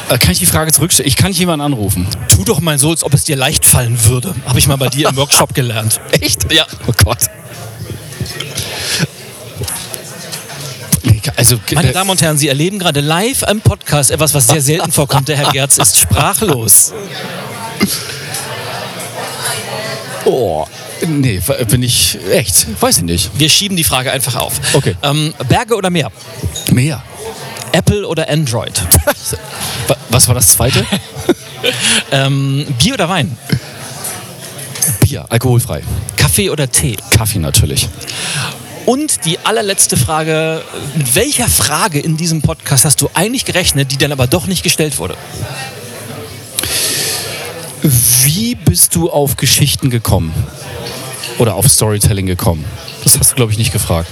Äh, Kann ich die Frage zurückstellen? Ich kann nicht jemanden anrufen. Tu doch mal so, als ob es dir leicht fallen würde. Habe ich mal bei dir im Workshop gelernt. (laughs) Echt? Ja. Oh Gott. Also, Meine äh, Damen und Herren, Sie erleben gerade live im Podcast etwas, was sehr selten vorkommt. Der Herr Gerz ist sprachlos. oh, nee, bin ich echt? Weiß ich nicht. Wir schieben die Frage einfach auf. Okay. Ähm, Berge oder Meer? Mehr. Apple oder Android? (laughs) Wa- Was war das zweite? (laughs) ähm, Bier oder Wein? Bier, alkoholfrei. Kaffee oder Tee? Kaffee natürlich. Und die allerletzte Frage, mit welcher Frage in diesem Podcast hast du eigentlich gerechnet, die dann aber doch nicht gestellt wurde? Wie bist du auf Geschichten gekommen? Oder auf Storytelling gekommen? Das hast du, glaube ich, nicht gefragt.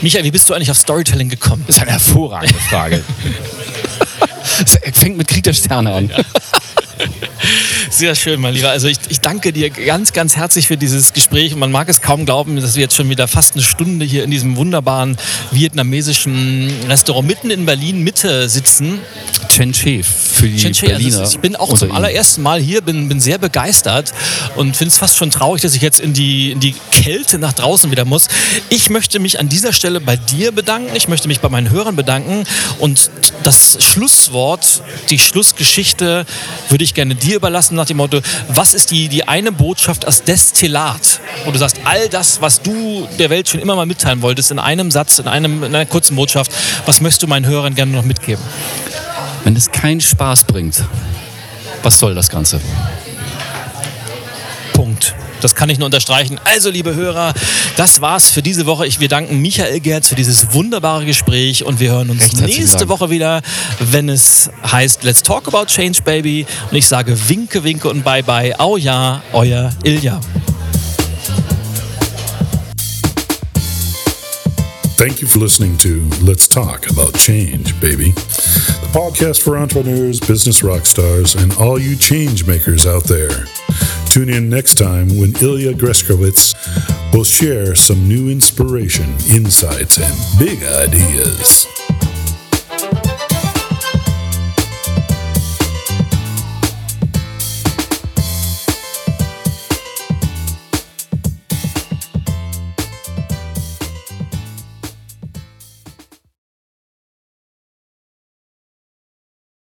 Michael, wie bist du eigentlich auf Storytelling gekommen? Das ist eine hervorragende Frage. (laughs) Es fängt mit Krieg der Sterne an. (laughs) Sehr schön, mein Lieber. Also ich, ich danke dir ganz, ganz herzlich für dieses Gespräch. Man mag es kaum glauben, dass wir jetzt schon wieder fast eine Stunde hier in diesem wunderbaren vietnamesischen Restaurant mitten in Berlin Mitte sitzen. Chen Che für die Chen Che, Berliner. also ich bin auch zum allerersten Mal hier, bin, bin sehr begeistert und finde es fast schon traurig, dass ich jetzt in die, in die Kälte nach draußen wieder muss. Ich möchte mich an dieser Stelle bei dir bedanken, ich möchte mich bei meinen Hörern bedanken und das Schlusswort, die Schlussgeschichte würde ich gerne dir überlassen nach dem Motto, was ist die, die eine Botschaft als Destillat, wo du sagst, all das, was du der Welt schon immer mal mitteilen wolltest, in einem Satz, in, einem, in einer kurzen Botschaft, was möchtest du meinen Hörern gerne noch mitgeben? Wenn es keinen Spaß bringt, was soll das Ganze? Das kann ich nur unterstreichen. Also, liebe Hörer, das war's für diese Woche. Ich, wir danken Michael Gerz für dieses wunderbare Gespräch und wir hören uns Recht nächste. Woche wieder, wenn es heißt Let's Talk About Change, Baby. Und ich sage Winke, Winke und Bye Bye. Au ja, euer Ilja. Thank you for listening to Let's Talk About Change, baby. Podcast for entrepreneurs, business rock stars, and all you change makers out there. Tune in next time when Ilya Greskowitz will share some new inspiration, insights, and big ideas.